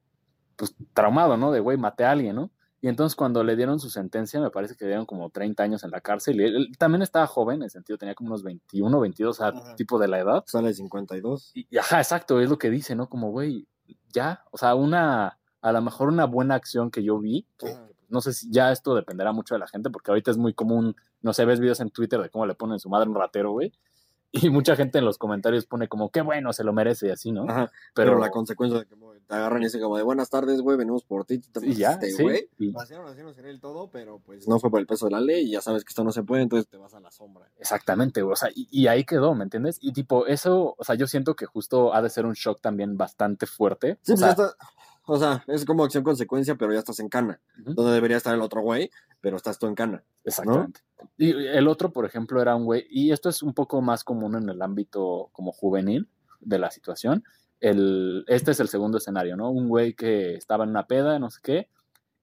pues, traumado, ¿no? De, güey, maté a alguien, ¿no? Y entonces cuando le dieron su sentencia, me parece que le dieron como 30 años en la cárcel. Y él, él también estaba joven, en el sentido, tenía como unos 21, 22, o sea, tipo de la edad. sale 52. Y, y ajá, exacto, es lo que dice, ¿no? Como, güey, ya, o sea, una, a lo mejor una buena acción que yo vi, que, no sé si ya esto dependerá mucho de la gente, porque ahorita es muy común, no sé, ves videos en Twitter de cómo le ponen su madre un ratero, güey, y mucha gente en los comentarios pone como, qué bueno, se lo merece y así, ¿no? Ajá, pero, Pero, la consecuencia de que te agarran y dicen como de buenas tardes, güey, venimos por ti, te y ya, mataste, sí, güey. y- Vaciaron, vaciaron, vaciaron el todo, pero pues no fue por el peso de la ley y ya sabes que esto no se puede, entonces te vas a la sombra. exactamente, güey, o sea, y, y ahí quedó, ¿me entiendes? Y tipo, eso, o sea, yo siento que justo ha de ser un shock también bastante fuerte. Sí, o pues sea, ya está, o sea, es como acción-consecuencia, pero ya estás en cana. Ujú. Donde debería estar el otro güey, pero estás tú en cana. Exactamente. Y el otro, por ejemplo, era un güey, y esto es un poco más común en el ámbito como juvenil de la situación. El, este es el segundo escenario, ¿no? Un güey que estaba en una peda, no sé qué,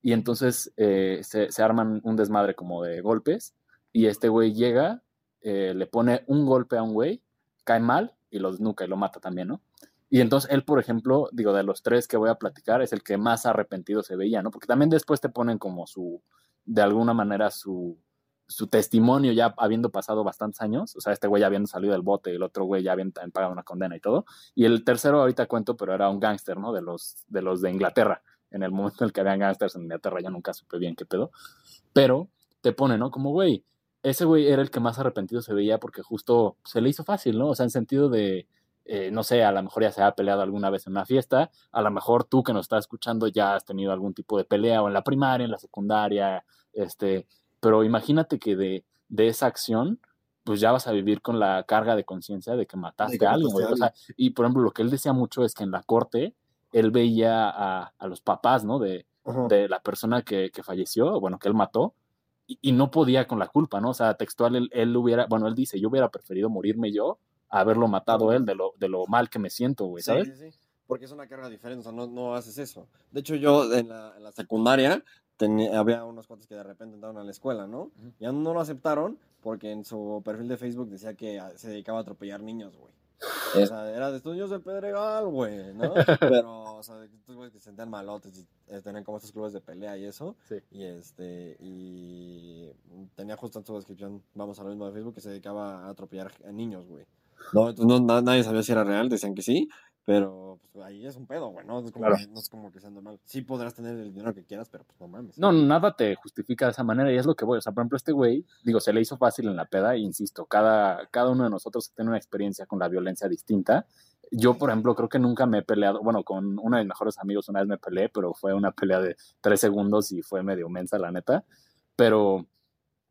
y entonces eh, se, se arman un desmadre como de golpes, y este güey llega, eh, le pone un golpe a un güey, cae mal y lo desnuca y lo mata también, ¿no? Y entonces él, por ejemplo, digo, de los tres que voy a platicar, es el que más arrepentido se veía, ¿no? Porque también después te ponen como su, de alguna manera, su, su testimonio ya habiendo pasado bastantes años, o sea, este güey ya habiendo salido del bote, el otro güey ya habiendo pagado una condena y todo, y el tercero ahorita cuento, pero era un gángster, ¿no? De los, de los de Inglaterra, en el momento en el que habían gángsters en Inglaterra, ya nunca supe bien qué pedo, pero te pone, ¿no? Como, güey, ese güey era el que más arrepentido se veía porque justo se le hizo fácil, ¿no? O sea, en sentido de, eh, no sé, a lo mejor ya se ha peleado alguna vez en una fiesta, a lo mejor tú que nos estás escuchando ya has tenido algún tipo de pelea o en la primaria, en la secundaria, este, pero imagínate que de, de esa acción, pues ya vas a vivir con la carga de conciencia de que mataste a alguien, güey. O sea, y por ejemplo, lo que él decía mucho es que en la corte él veía a, a los papás, ¿no? De, de la persona que, que, falleció, bueno, que él mató, y, y, no podía con la culpa, ¿no? O sea, textual, él, él hubiera, bueno, él dice, yo hubiera preferido morirme yo haberlo matado él de lo, de lo mal que me siento, güey, ¿sabes? Sí, sí, sí. Porque es una carga diferente, o sea, no, no haces eso. De hecho, yo en la, en la secundaria tenía, había unos cuantos que de repente entraron a la escuela, ¿no? Uh -huh. Ya no lo aceptaron porque en su perfil de Facebook decía que se dedicaba a atropellar niños, güey. O sea, era de estudios de Pedregal, güey, ¿no? <laughs> Pero, o sea, de estos güeyes que se sentían malotes y eh, tenían como estos clubes de pelea y eso. Sí. Y este, y tenía justo en su descripción, vamos a lo mismo de Facebook, que se dedicaba a atropellar a niños, güey. No, entonces no, nadie sabía si era real, decían que sí, pero pues, ahí es un pedo, güey, ¿no? Es como Claro. que, no es como que sea normal. Sí podrás tener el dinero que quieras, pero pues no mames. No, nada te justifica de esa manera y es lo que voy. O sea, por ejemplo, este güey, digo, se le hizo fácil en la peda, e insisto, cada, cada uno de nosotros tiene una experiencia con la violencia distinta. Yo, por ejemplo, creo que nunca me he peleado, bueno, con uno de mis mejores amigos una vez me peleé, pero fue una pelea de tres segundos y fue medio mensa, la neta. Pero, o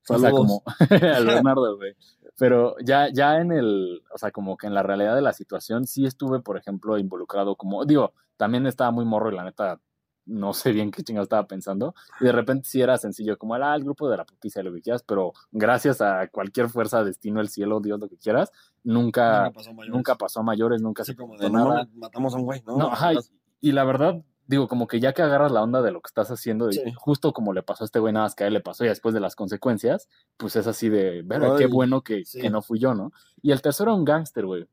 sea, Saludos. como <laughs> a Leonardo, güey. Pero ya, ya en el, o sea, como que en la realidad de la situación sí estuve, por ejemplo, involucrado como, digo, también estaba muy morro y la neta no sé bien qué chingado estaba pensando. Y de repente sí era sencillo, como ah, el grupo de la puticia, lo que quieras, pero gracias a cualquier fuerza, destino, el cielo, Dios, lo que quieras, nunca, pasó a mayores. nunca pasó a mayores, nunca se como de, nada. matamos a un güey, ¿no? No, ajá, y, y la verdad, digo, como que ya que agarras la onda de lo que estás haciendo, y Sí. justo como le pasó a este güey, nada más que a él le pasó y después de las consecuencias, pues es así de, verga, qué bueno que, sí. que no fui yo, ¿no? Y el tercero era un gángster, güey.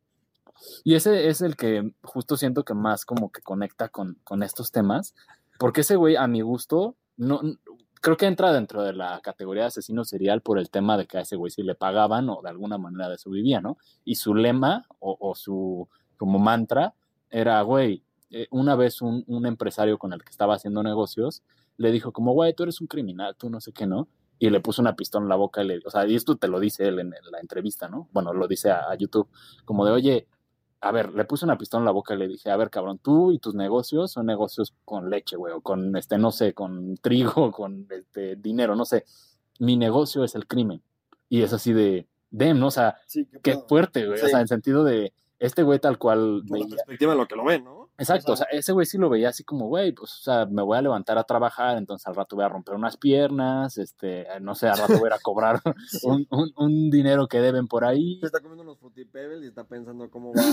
Y ese es el que justo siento que más como que conecta con, con estos temas, porque ese güey, a mi gusto, no, creo que entra dentro de la categoría de asesino serial por el tema de que a ese güey sí le pagaban o de alguna manera de eso vivía, ¿no? Y su lema o, o su como mantra era, güey, eh, una vez un, un empresario con el que estaba haciendo negocios le dijo como, güey, tú eres un criminal, tú no sé qué, ¿no? Y le puso una pistola en la boca y le, o sea, y esto te lo dice él en la entrevista, ¿no? Bueno, lo dice a, a YouTube, como de, oye, a ver, le puse una pistola en la boca y le dije, a ver, cabrón, tú y tus negocios son negocios con leche, güey, o con, este, no sé, con trigo, <laughs> con este, dinero, no sé. Mi negocio es el crimen. Y es así de, dem, ¿no? O sea, Sí, qué, fuerte, güey. O sea, en sentido de, este güey tal cual Por la perspectiva de lo que lo ven, ¿no? Exacto, o sea, ese güey sí lo veía así como, güey, pues, o sea, me voy a levantar a trabajar, entonces al rato voy a romper unas piernas, este, no sé, al rato voy a cobrar <laughs> un, un, un dinero que deben por ahí. Se está comiendo unos Fruity Pebbles y está pensando cómo va,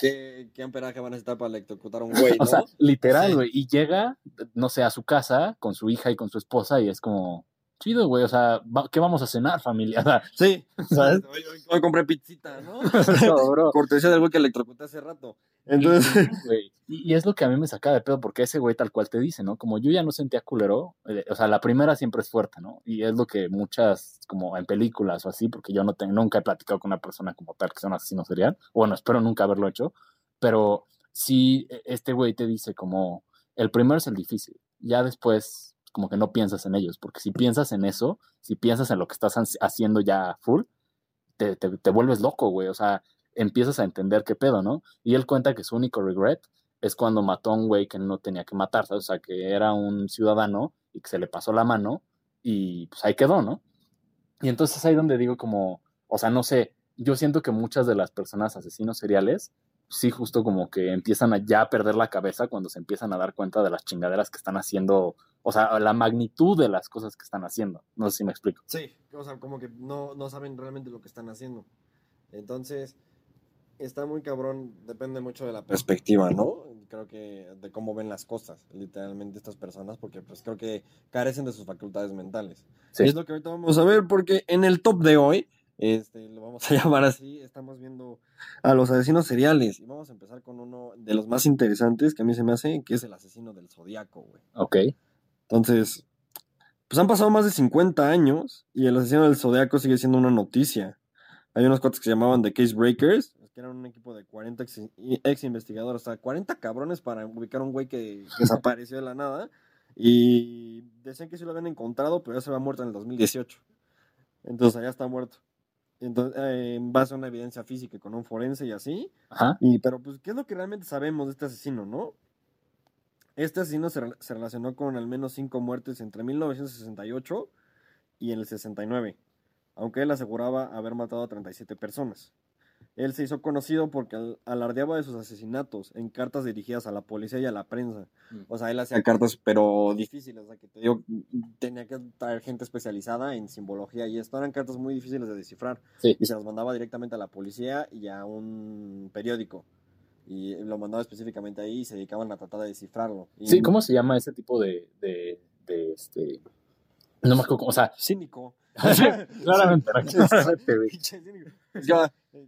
qué, qué amperaje va a necesitar para electrocutar a un güey, ¿no? <laughs> O sea, literal, Sí. güey, y llega, no sé, a su casa con su hija y con su esposa y es como, chido, güey, o sea, ¿qué vamos a cenar, familia? <laughs> sí, ¿Sabes? <laughs> Hoy, hoy- hoy compré pizzita, ¿no? <laughs> No. Cortesía del güey que electrocuté hace rato. Entonces, Y, güey, y- y es lo que a mí me saca de pedo, porque ese güey tal cual te dice, ¿no? Como yo ya no sentía culero, eh, o sea, la primera siempre es fuerte, ¿no? Y es lo que muchas, como en películas o así, porque yo no tengo, nunca he platicado con una persona como tal que sea un asesino serial, bueno, espero nunca haberlo hecho, pero sí, e- este güey te dice como, el primero es el difícil, ya después como que no piensas en ellos, porque si piensas en eso, si piensas en lo que estás ha- haciendo ya full, te, te, te vuelves loco, güey, o sea, empiezas a entender qué pedo, ¿no? Y él cuenta que su único regret es cuando mató a un güey que no tenía que matar, ¿sabes? O sea, que era un ciudadano y que se le pasó la mano y pues ahí quedó, ¿no? Y entonces ahí donde digo como, o sea, no sé, yo siento que muchas de las personas asesinos seriales, sí justo como que empiezan a ya perder la cabeza cuando se empiezan a dar cuenta de las chingaderas que están haciendo, o sea, la magnitud de las cosas que están haciendo. No sé si me explico. sí, o sea, como que no, no saben realmente lo que están haciendo. Entonces, está muy cabrón, depende mucho de la perspectiva, ¿no? Creo que de cómo ven las cosas, literalmente, estas personas, porque pues creo que carecen de sus facultades mentales. Sí. Y es lo que ahorita vamos a ver, porque en el top de hoy, este, lo vamos a <laughs> llamar así, estamos viendo a los asesinos seriales. Y vamos a empezar con uno de los más interesantes que a mí se me hace, que es el asesino del zodiaco, güey. Ok. Entonces, Pues han pasado más de 50 años y el asesino del Zodiaco sigue siendo una noticia. Hay unos cuates que se llamaban The Case Breakers, que eran un equipo de 40 ex, ex investigadores, o sea, 40 cabrones para ubicar a un güey que <laughs> desapareció de la nada. Y decían que sí lo habían encontrado, pero ya se había muerto en el 2018. Entonces allá está muerto. Entonces, eh, en base a una evidencia física con un forense y así. Ajá. Y, pero, pues, ¿qué es lo que realmente sabemos de este asesino, no? Este asesino se, re- se relacionó con al menos cinco muertes entre 1968 y el 69, aunque él aseguraba haber matado a 37 personas. Él se hizo conocido porque al- alardeaba de sus asesinatos en cartas dirigidas a la policía y a la prensa. Mm. O sea, él hacía cartas, pero difíciles. O sea, que te digo, tenía que traer gente especializada en simbología y esto eran cartas muy difíciles de descifrar. Sí. Y se las mandaba directamente a la policía y a un periódico. Y lo mandaba específicamente ahí y se dedicaban a tratar de descifrarlo. Y- Sí, ¿cómo se llama ese tipo de, de, de este... No me acuerdo, cómo- o sea, Cínico. <laughs> claramente, ¿no? claramente, güey.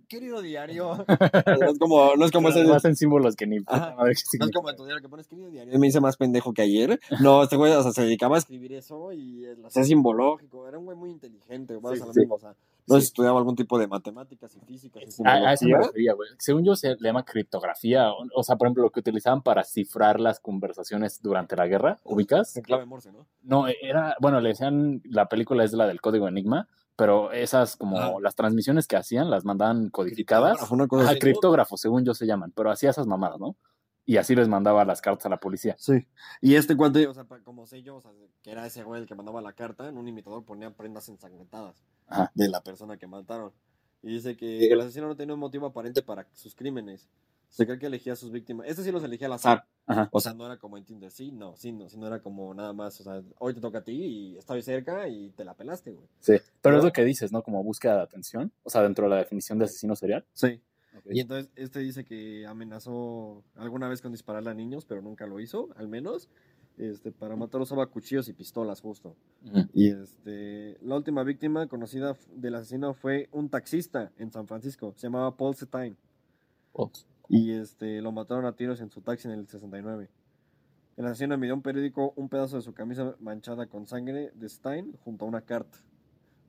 Querido diario. No es como, no es como ese. Hacen símbolos que ni Ajá. No es como tu diario que pones querido diario. Me hice más pendejo que ayer. <laughs> No, este güey, o sea, se dedicaba a escribir eso y lo hacía simbológico. Era un güey muy inteligente, vamos Sí, a lo sí. mismo. O sea, no Sí. estudiaba algún tipo de matemáticas y físicas. Y A, a eso me refería, güey. Según yo, se le llama criptografía. O, o sea, por ejemplo, lo que utilizaban para cifrar las conversaciones durante la guerra, ¿ubicas? En clave Morse, ¿no? No, era, bueno, le decían, la película es la del código Enigma, pero esas como Ah. las transmisiones que hacían las mandaban codificadas. A criptógrafos, según yo se llaman, pero hacía esas mamadas, ¿no? Y así les mandaba las cartas a la policía. Sí. Y este cuate, o sea, como sé yo, o sea, que era ese güey el que mandaba la carta, en un imitador ponía prendas ensangrentadas Ajá. de la persona que mataron. Y dice que el asesino no tenía un motivo aparente para sus crímenes. Se cree que elegía a sus víctimas. Este sí los elegía al azar. Ajá. O sea, no era como en Tinder, sí, no, sí, no, sino era como nada más, o sea, hoy te toca a ti y estoy cerca y te la pelaste, güey. Sí. Pero es ¿No? lo que dices, ¿no? Como búsqueda de atención. O sea, dentro de la definición de asesino serial. Sí. Y entonces este dice que amenazó alguna vez con dispararle a niños, pero nunca lo hizo, al menos. Este, para matar usaba cuchillos y pistolas, justo. Y este, la última víctima conocida del asesino fue un taxista en San Francisco. Se llamaba Paul Setine. Oh. Y este, lo mataron a tiros en su taxi en el 69. El asesino envió a un periódico un pedazo de su camisa manchada con sangre de Stein junto a una carta.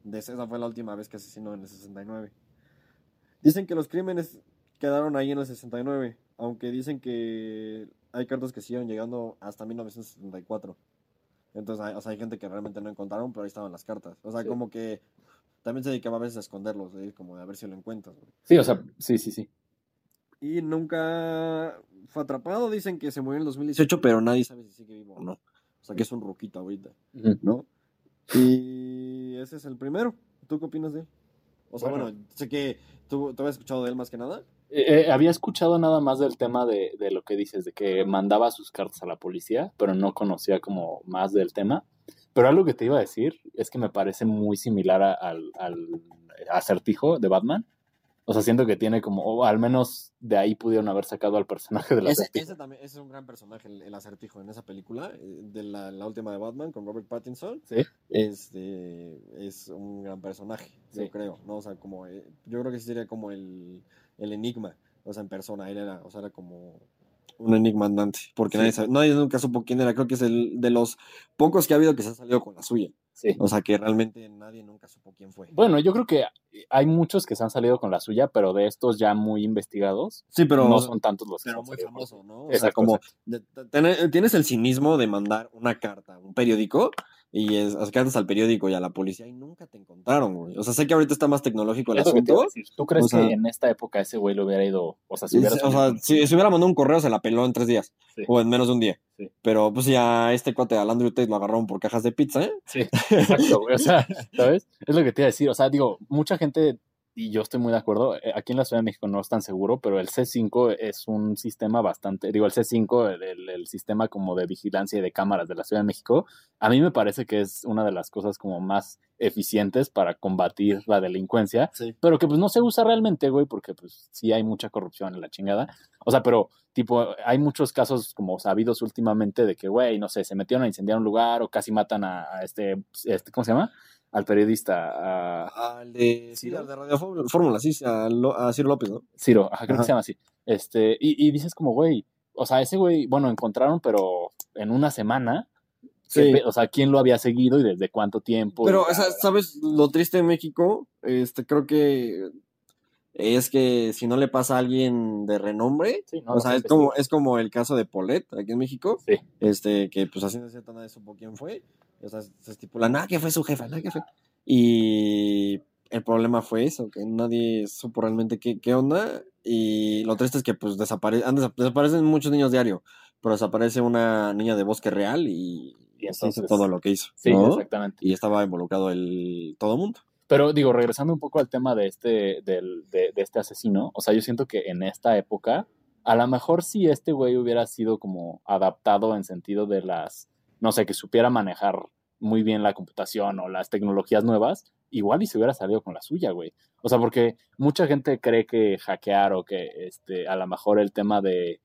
De esa fue la última vez que asesinó en el 69. Dicen que los crímenes quedaron ahí en el 69, aunque dicen que hay cartas que siguieron llegando hasta 1974. Entonces, hay, o sea, hay gente que realmente no encontraron, pero ahí estaban las cartas. O sea, Sí. como que también se dedicaba a veces a esconderlos, de ir como de a ver si lo encuentras. güey. Sí, o sea, sí, sí, sí. Y nunca fue atrapado. Dicen que se murió en el 2018, pero nadie sabe si sigue vivo o no. O sea, que es un ruquito ahorita. ¿no? Y ese es el primero. ¿Tú qué opinas de él? O sea, Bueno. bueno, sé que tú, tú habías escuchado de él más que nada. Eh, eh, había escuchado nada más del tema de, de lo que dices, de que mandaba sus cartas a la policía, pero no conocía como más del tema. Pero algo que te iba a decir es que me parece muy similar a- al, al acertijo de Batman. O sea, siento que tiene como, o al menos de ahí pudieron haber sacado al personaje del Ese, acertijo. ese también ese es un gran personaje, el, el acertijo en esa película, eh, de la, la última de Batman con Robert Pattinson. Sí. Este, es un gran personaje, Sí. yo creo, ¿no? O sea, como, eh, yo creo que sí sería como el, el enigma, o sea, en persona, él era, o sea, era como un enigma andante, porque Sí. nadie, sabe- nadie nunca supo quién era, creo que es el de los pocos que ha habido que se ha salido con la suya, Sí. o sea, que realmente nadie nunca supo quién fue. Bueno, yo creo que hay muchos que se han salido con la suya, pero de estos ya muy investigados, sí, pero, no son tantos los que pero se han muy famoso. ¿no? O sea, como tienes el cinismo de mandar una carta a un periódico y es, cartas al periódico y a la policía y nunca te encontraron, güey. O sea, sé que ahorita está más tecnológico el Es asunto. ¿Tú crees O sea- que en esta época ese güey lo hubiera ido, o sea, si hubiera se- o sea, si, si hubiera mandado un correo se la peló en tres días Sí. o en menos de un día. Sí. Pero pues ya este cuate al Andrew Tate lo agarraron por cajas de pizza, ¿eh? Sí, exacto, güey. O sea, <laughs> ¿sabes? Es lo que te iba a decir. O sea, digo, mucha gente, y yo estoy muy de acuerdo, eh, aquí en la Ciudad de México no es tan seguro, pero el C5 es un sistema bastante, digo, el C5, el, el- el sistema como de vigilancia y de cámaras de la Ciudad de México, a mí me parece que es una de las cosas como más eficientes para combatir la delincuencia, Sí. pero que pues no se usa realmente, güey, porque pues sí hay mucha corrupción en la chingada. O sea, pero tipo, hay muchos casos como sabidos últimamente de que, güey, no sé, se metieron a incendiar un lugar o casi matan a, a este, este, ¿cómo se llama? Al periodista, a Al de, sí, ¿Ciro? al de Radio Fórmula- sí, a, Lo- a Ciro López, ¿no? Ciro, ajá, creo Ajá. que se llama así. Este, y, y dices como, güey, o sea, ese güey, bueno, encontraron, pero en una semana, Sí. O sea, quién lo había seguido y desde cuánto tiempo. Pero, o sea. ¿sabes lo triste de México? Este, creo que es que si no le pasa a alguien de renombre, Sí, no, o sea, se es como, es como el caso de Polet aquí en México, Sí. este, que pues así no cierto nadie supo quién fue, o sea, se estipula, nada, que fue su jefa, nada, que fue. Y el problema fue eso, que nadie supo realmente qué, qué onda, y lo triste es que pues desapare han desa- desaparecen muchos niños diario, pero desaparece una niña de bosque real y, Y hizo entonces- todo lo que hizo, Sí, ¿no? exactamente. y estaba involucrado el todo mundo. Pero digo, regresando un poco al tema de este, del, de, de este asesino, o sea, yo siento que en esta época, a lo mejor si este güey hubiera sido como adaptado en sentido de las, no sé, que supiera manejar muy bien la computación o las tecnologías nuevas, igual y se hubiera salido con la suya, güey. O sea, porque mucha gente cree que hackear o que este, a lo mejor el tema de...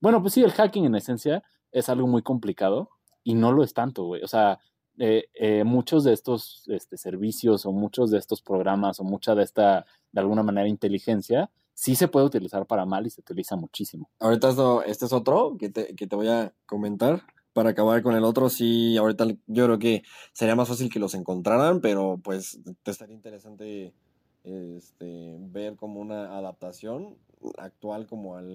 Bueno, pues sí, el hacking en esencia es algo muy complicado y no lo es tanto, güey. O sea, eh, eh, muchos de estos este, servicios o muchos de estos programas o mucha de esta, de alguna manera, inteligencia, sí se puede utilizar para mal y se utiliza muchísimo. Ahorita esto, este es otro que te, que te voy a comentar. Para acabar con el otro, sí, ahorita yo creo que sería más fácil que los encontraran, pero pues te estaría interesante este, ver como una adaptación actual como al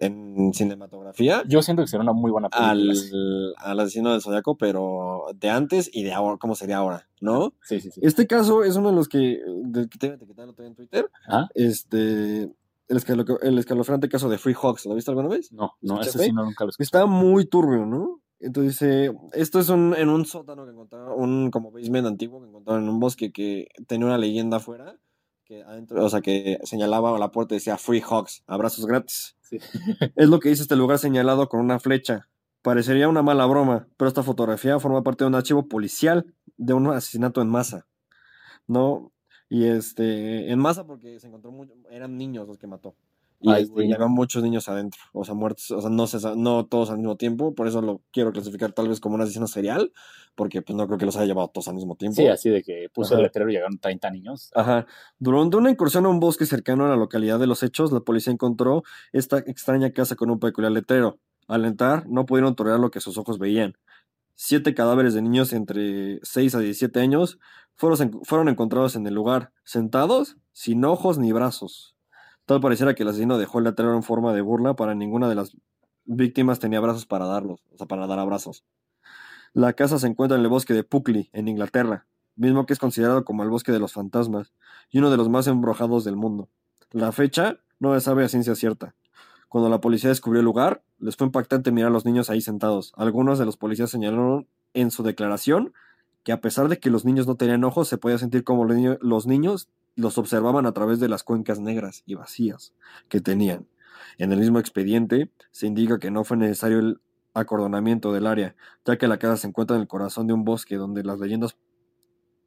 en cinematografía Yo siento que será una muy buena película. al, sí. al asesino del zodiaco, pero de antes y de ahora, cómo sería ahora, ¿no? Sí, sí, sí. Este caso es uno de los que, del que te en Twitter, ¿Ah? este, el, escalo- el escalofriante caso de Free Hawks, ¿lo viste alguna vez? No, no, ese sí no, nunca lo escuché. Está muy turbio, ¿no? Entonces dice, esto es un, en un sótano que encontraron, un como basement antiguo que encontraron en un bosque que tenía una leyenda afuera, que adentro, o sea, que señalaba a la puerta y decía Free Hugs, abrazos gratis. Sí. <laughs> Es lo que dice este lugar señalado con una flecha. Parecería una mala broma, pero esta fotografía forma parte de un archivo policial de un asesinato en masa. ¿No? Y este, en masa porque se encontró, mucho- eran niños los que mató. Y, Ay, este, había muchos niños adentro, o sea, muertos, o sea, no, se no todos al mismo tiempo, por eso lo quiero clasificar tal vez como un asesino serial, porque pues no creo que los haya llevado todos al mismo tiempo. Sí, así de que puso el Ajá. letrero y llegaron 30 niños. Ajá. Durante una incursión a un bosque cercano a la localidad de los hechos, la policía encontró esta extraña casa con un peculiar letrero. Al entrar, no pudieron tolerar lo que sus ojos veían. Siete cadáveres de niños entre 6 a 17 años fueron, fueron encontrados en el lugar, sentados, sin ojos ni brazos. Tal pareciera que el asesino dejó el letrero en forma de burla para ninguna de las víctimas tenía brazos para darlos, o sea, para dar abrazos. La casa se encuentra en el bosque de Puckley, en Inglaterra, mismo que es considerado como el bosque de los fantasmas y uno de los más embrojados del mundo. La fecha no se sabe a ciencia cierta. Cuando la policía descubrió el lugar, les fue impactante mirar a los niños ahí sentados. Algunos de los policías señalaron en su declaración que a pesar de que los niños no tenían ojos, se podía sentir como los niño- los niños los observaban a través de las cuencas negras y vacías que tenían. En el mismo expediente se indica que no fue necesario el acordonamiento del área, ya que la casa se encuentra en el corazón de un bosque donde las leyendas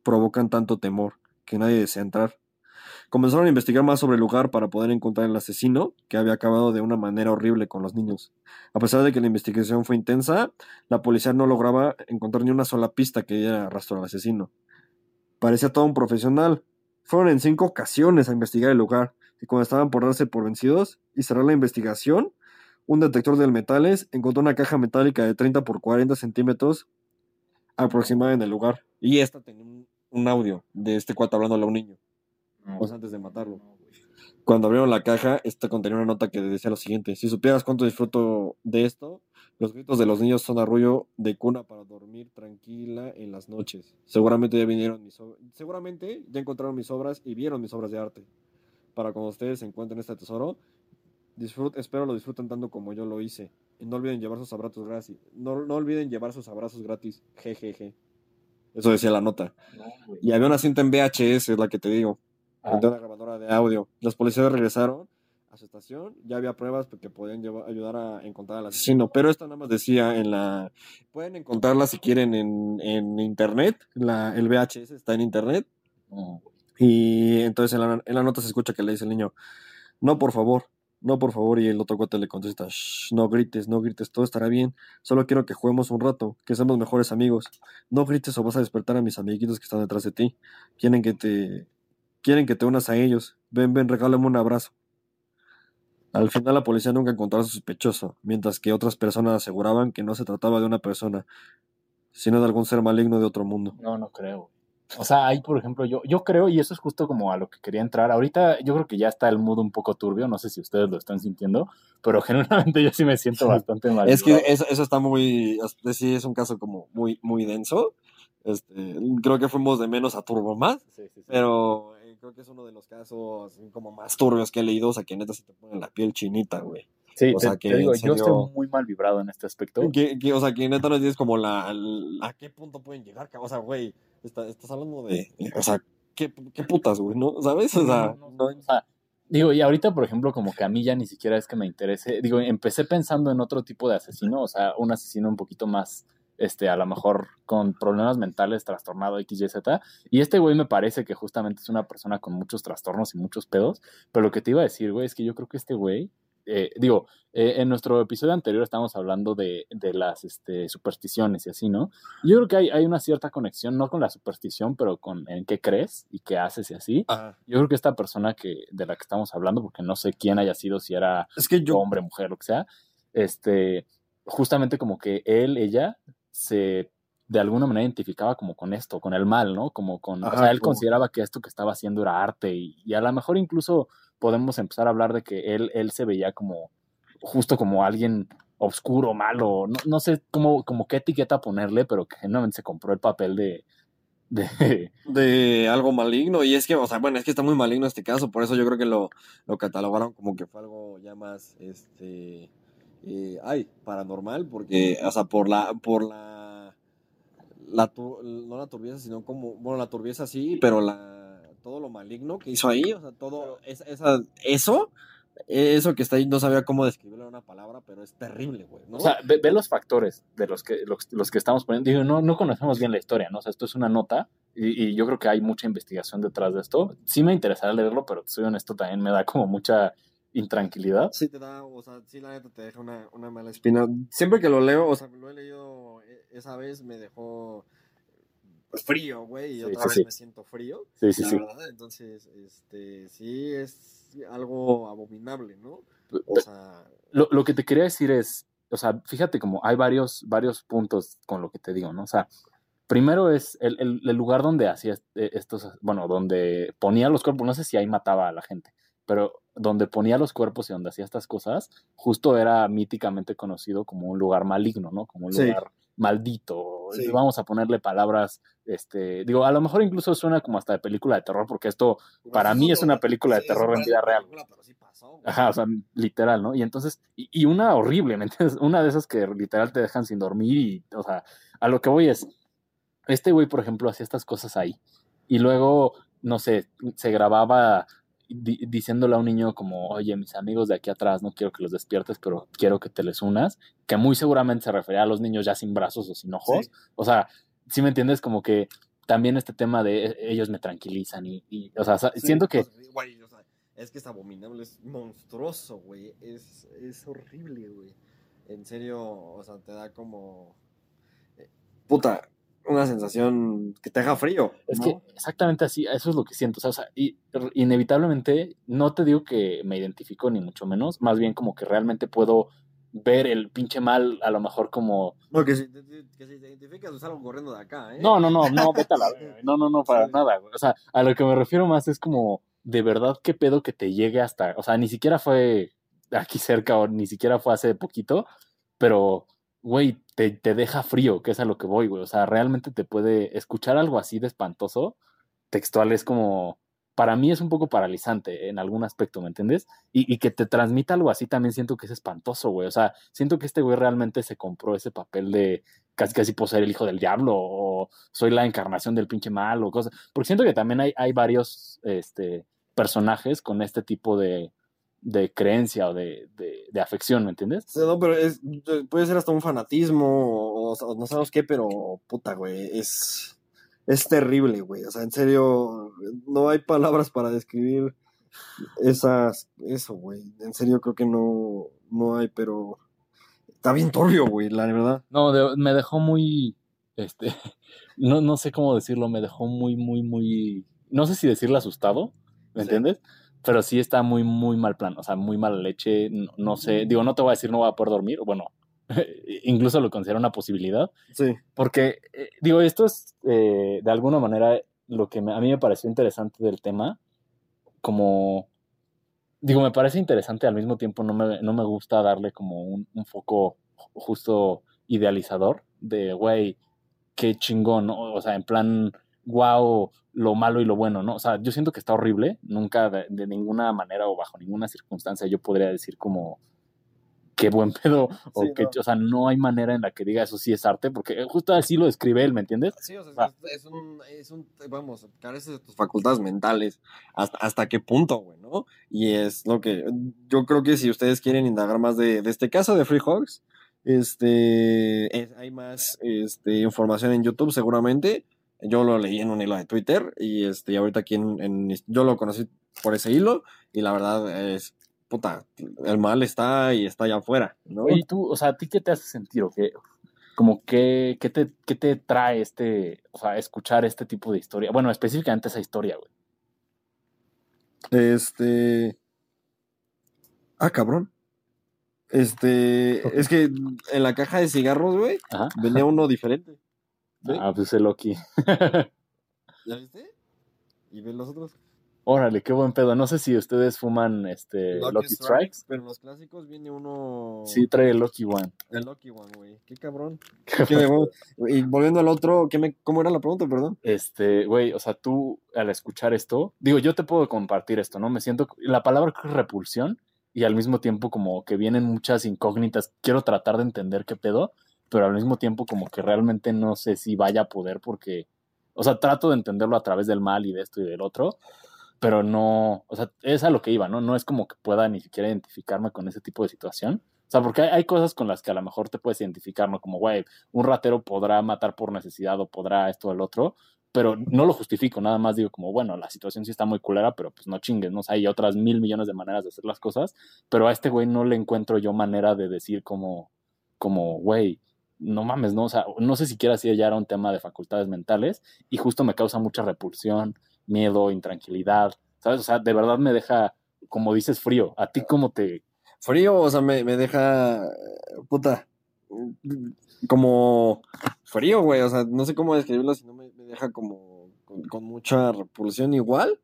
provocan tanto temor que nadie desea entrar. Comenzaron a investigar más sobre el lugar para poder encontrar el asesino que había acabado de una manera horrible con los niños. A pesar de que la investigación fue intensa, la policía no lograba encontrar ni una sola pista que diera rastro al asesino. Parecía todo un profesional. Fueron en cinco ocasiones a investigar el lugar y cuando estaban por darse por vencidos y cerrar la investigación, un detector de metales encontró una caja metálica de 30 por 40 centímetros aproximada en el lugar. Y esta tenía un, audio de este cuate hablándole a un niño, o sea, antes de matarlo. Cuando abrieron la caja, esta contenía una nota que decía lo siguiente: Si supieras cuánto disfruto de esto, los gritos de los niños son arrullo de cuna para dormir tranquila en las noches. Seguramente ya vinieron mis ob- seguramente ya encontraron mis obras y vieron mis obras de arte. Para cuando ustedes encuentren este tesoro, disfrut- espero lo disfruten tanto como yo lo hice. Y no olviden llevar sus abrazos gratis. No, no olviden llevar sus abrazos gratis. Jejeje. Eso decía la nota. Y había una cinta en VHS, es la que te digo Ah. de una grabadora de audio. Los policías regresaron a su estación, ya había pruebas que podían llevar- ayudar a encontrar al asesino, pero esto nada más decía en la... Pueden encontrarla si quieren en, en internet, la, el VHS está en internet, y entonces en la, en la nota se escucha que le dice el niño, no por favor, no por favor, y el otro cuate le contesta, "Shh, no grites, no grites, todo estará bien, solo quiero que juguemos un rato, que seamos mejores amigos, no grites o vas a despertar a mis amiguitos que están detrás de ti, quieren que te quieren que te unas a ellos. Ven, ven, regálame un abrazo. Al final la policía nunca encontró a su sospechoso, mientras que otras personas aseguraban que no se trataba de una persona. sino de algún ser maligno de otro mundo. No, no creo. O sea, ahí, por ejemplo, yo, yo creo, y eso es justo como a lo que quería entrar. Ahorita yo creo que ya está el mood un poco turbio, no sé si ustedes lo están sintiendo, pero <laughs> generalmente yo sí me siento <laughs> bastante mal. Es que eso, eso está muy, sí, es un caso como muy, muy denso. Este, creo que fuimos de menos a turbo más, Sí, sí, sí. pero creo que es uno de los casos como más turbios que he leído, o sea, que neta se te pone la piel chinita, güey. Sí, o sea, te que digo, yo estoy muy mal vibrado en este aspecto. Que, que, o sea, que neta no tienes como la, la- a qué punto pueden llegar, o sea, güey, está- estás hablando de, o sea, qué, qué putas, güey, ¿no? ¿Sabes? O sea, No, no, no- o sea, digo, y ahorita, por ejemplo, como que a mí ya ni siquiera es que me interese. Digo, empecé pensando en otro tipo de asesino, o sea, un asesino un poquito más, este, a lo mejor con problemas mentales, trastornado X, Y, Z. Y este güey me parece que justamente es una persona con muchos trastornos y muchos pedos. Pero lo que te iba a decir, güey, es que yo creo que este güey, eh, digo, eh, en nuestro episodio anterior estábamos hablando de, de las este, supersticiones y así, ¿no? Yo creo que hay, hay una cierta conexión, no con la superstición, pero con en qué crees y qué haces y así. Ajá. Yo creo que esta persona que, de la que estamos hablando, porque no sé quién haya sido, si era Es que yo, hombre, mujer, lo que sea, este, justamente como que él, ella, se de alguna manera identificaba como con esto, con el mal, ¿no? Como con, o Ajá, sea, él como- consideraba que esto que estaba haciendo era arte y, y a lo mejor incluso podemos empezar a hablar de que él, él se veía como, justo como alguien oscuro, malo, no, no sé cómo, como qué etiqueta ponerle, pero que genuinamente se compró el papel de, de, <laughs> de algo maligno, y es que, o sea, bueno, es que está muy maligno este caso, por eso yo creo que lo, lo catalogaron como que fue algo ya más, este, eh, ay, paranormal, porque, o sea, por la, por la, la, no la turbieza, sino como, bueno, la turbieza sí, pero la, todo lo maligno que hizo ahí, o sea, todo, esa, esa- eso, eso que está ahí, no sabía cómo describirlo en una palabra, pero es terrible, güey, ¿no? O sea, ve, ve los factores de los que, los, los que estamos poniendo. Digo, no, no conocemos bien la historia, ¿no? O sea, esto es una nota y, y yo creo que hay mucha investigación detrás de esto. Sí me interesará leerlo, pero soy honesto, también me da como mucha intranquilidad. Sí te da, o sea, sí la neta te deja una, una mala espina. Siempre que lo leo, o sea, lo he leído eh, esa vez, me dejó pues, frío, güey, y Sí, otra sí, vez sí. me siento frío. Sí, sí, la sí. verdad, entonces, este, sí es algo abominable, ¿no? O sea, Lo, lo que te quería decir es, o sea, fíjate como hay varios, varios puntos con lo que te digo, ¿no? O sea, primero es el, el- el lugar donde hacía eh, estos, bueno, donde ponía los cuerpos, no sé si ahí mataba a la gente, pero donde ponía los cuerpos y donde hacía estas cosas, justo era míticamente conocido como un lugar maligno, ¿no? Como un Sí. lugar maldito. Sí. Vamos a ponerle palabras, este, digo, a lo mejor incluso suena como hasta de película de terror, porque esto Para mí es una película de Sí, terror en vida real. película, pero sí pasó, güey. Ajá, o sea, literal, ¿no? Y entonces, y, y una horrible, ¿me entiendes? Una de esas que literal te dejan sin dormir y, o sea, a lo que voy es, este güey, por ejemplo, hacía estas cosas ahí. Y luego, no sé, se grababa di- diciéndole a un niño como, oye, mis amigos de aquí atrás, no quiero que los despiertes, pero quiero que te les unas, que muy seguramente se refería a los niños ya sin brazos o sin ojos. Sí. O sea, si me entiendes, como que también este tema de eh, ellos me tranquilizan y, y, o sea, Sí, siento que... güey, o sea, es que es abominable, es monstruoso, güey. Es, es horrible, güey. En serio, o sea, te da como. eh, Puta, una sensación que te deja frío. Es ¿no? que exactamente así, eso es lo que siento. O sea, o sea, y, inevitablemente, no te digo que me identifico ni mucho menos, más bien como que realmente puedo ver el pinche mal, a lo mejor como. No, que si que si te identificas, es algo corriendo de acá, ¿eh? No, no, no, no, vete a la <laughs> No, no, no, para Sí. nada. O sea, a lo que me refiero más es como, de verdad, qué pedo que te llegue hasta. O sea, ni siquiera fue aquí cerca o ni siquiera fue hace poquito, pero, güey, te, te deja frío, que es a lo que voy, güey. O sea, realmente te puede escuchar algo así de espantoso, textual es como, para mí es un poco paralizante en algún aspecto, ¿me entiendes? Y, y que te transmita algo así también siento que es espantoso, güey. O sea, siento que este güey realmente se compró ese papel de casi casi poseer el hijo del diablo o soy la encarnación del pinche mal o cosas. Porque siento que también hay, hay varios este, personajes con este tipo de, de creencia o de, de, de afección, ¿me entiendes? No, pero es, puede ser hasta un fanatismo o, o no sabemos qué, pero puta, güey, es, es terrible, güey. O sea, en serio, no hay palabras para describir esas, eso, güey. En serio, creo que no, no hay, pero está bien turbio, güey, la verdad. No, de- me dejó muy, este, <laughs> no, no sé cómo decirlo, me dejó muy, muy, muy, no sé si decirle asustado, ¿me Sí. entiendes? Pero sí está muy, muy mal plan, o sea, muy mala leche, no, no sé, digo, no te voy a decir no voy a poder dormir, bueno, <laughs> incluso lo considero una posibilidad. Sí. Porque, eh, digo, esto es eh, de alguna manera lo que me- a mí me pareció interesante del tema, como, digo, me parece interesante, al mismo tiempo no me, no me gusta darle como un, un foco justo idealizador de, güey, qué chingón, ¿no? O sea, en plan, wow, lo malo y lo bueno, ¿no? O sea, yo siento que está horrible, nunca de, de ninguna manera o bajo ninguna circunstancia yo podría decir como qué buen <laughs> pedo o Sí, que, no. o sea, no hay manera en la que diga eso sí es arte, porque justo así lo describe él, ¿me entiendes? Sí, o sea, Ah. es, un, es un, vamos, careces de tus facultades mentales. ¿Hasta, hasta qué punto, güey, no? Y es lo que, yo creo que si ustedes quieren indagar más de, de este caso de Free Hogs, este, es- hay más este, información en YouTube seguramente. Yo lo leí en un hilo de Twitter y este, y ahorita aquí en, en- yo lo conocí por ese hilo y la verdad es, puta, el mal está y está allá afuera, ¿no? Oye, tú, o sea, ¿a ti qué te hace sentir o qué? Como que, ¿qué te, qué te trae este, o sea, escuchar este tipo de historia? Bueno, específicamente esa historia, güey. Este. Ah, cabrón. Este. Es que en la caja de cigarros, güey, venía uno diferente. Ah, pues el Loki. <laughs> ¿Ya viste? ¿Y ven los otros? Órale, qué buen pedo. No sé si ustedes fuman este Lucky, Strikes. Pero en los clásicos viene uno. Sí, trae el Lucky One. El Lucky One, güey. Qué cabrón. Qué huevo. y volviendo al otro, ¿qué me... ¿cómo era la pregunta, perdón? Este, güey, o sea, tú al escuchar esto, digo, yo te puedo compartir esto, ¿no? Me siento, la palabra repulsión y al mismo tiempo como que vienen muchas incógnitas. Quiero tratar de entender qué pedo, pero al mismo tiempo como que realmente no sé si vaya a poder porque, o sea, trato de entenderlo a través del mal y de esto y del otro, pero no, o sea, es a lo que iba, ¿no? No es como que pueda ni siquiera identificarme con ese tipo de situación. O sea, porque hay, hay cosas con las que a lo mejor te puedes identificar, ¿no? Como, güey, un ratero podrá matar por necesidad o podrá esto o el otro, pero no lo justifico, nada más digo como, bueno, la situación sí está muy culera, pero pues no chingues, ¿no? O sea, hay otras mil millones de maneras de hacer las cosas, pero a este güey no le encuentro yo manera de decir como, como, güey, no mames, ¿no? O sea, no sé siquiera si ya era un tema de facultades mentales y justo me causa mucha repulsión, miedo, intranquilidad, ¿sabes? O sea, de verdad me deja, como dices, frío. ¿A ti cómo te...? Frío, o sea, me, me deja. Puta. Como frío, güey. O sea, no sé cómo describirlo, si no me, me deja como con, con mucha repulsión igual.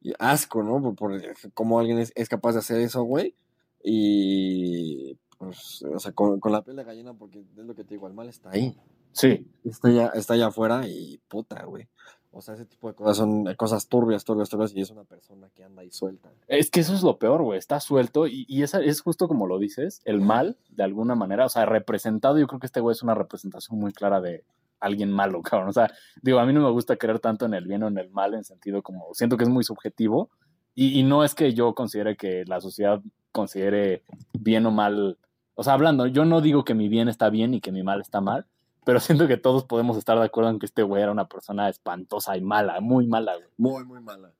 Y asco, ¿no? Por, por cómo alguien es, es capaz de hacer eso, güey. Y. Pues, o sea, con, con la piel de gallina, porque es lo que te digo, el mal está ahí. Sí, Está allá, está allá afuera y puta, güey. O sea, ese tipo de cosas son cosas turbias, turbias, turbias, y es una persona que anda ahí suelta. Es que eso es lo peor, güey. Está suelto y, y esa es justo como lo dices, el mal, de alguna manera, o sea, representado. Yo creo que este güey es una representación muy clara de alguien malo, <laughs> cabrón. O sea, digo, a mí no me gusta creer tanto en el bien o en el mal, en sentido como siento que es muy subjetivo. Y, y no es que yo considere que la sociedad considere bien o mal. O sea, hablando, yo no digo que mi bien está bien y que mi mal está mal, pero siento que todos podemos estar de acuerdo en que este güey era una persona espantosa y mala, muy mala, güey. Muy, muy mala.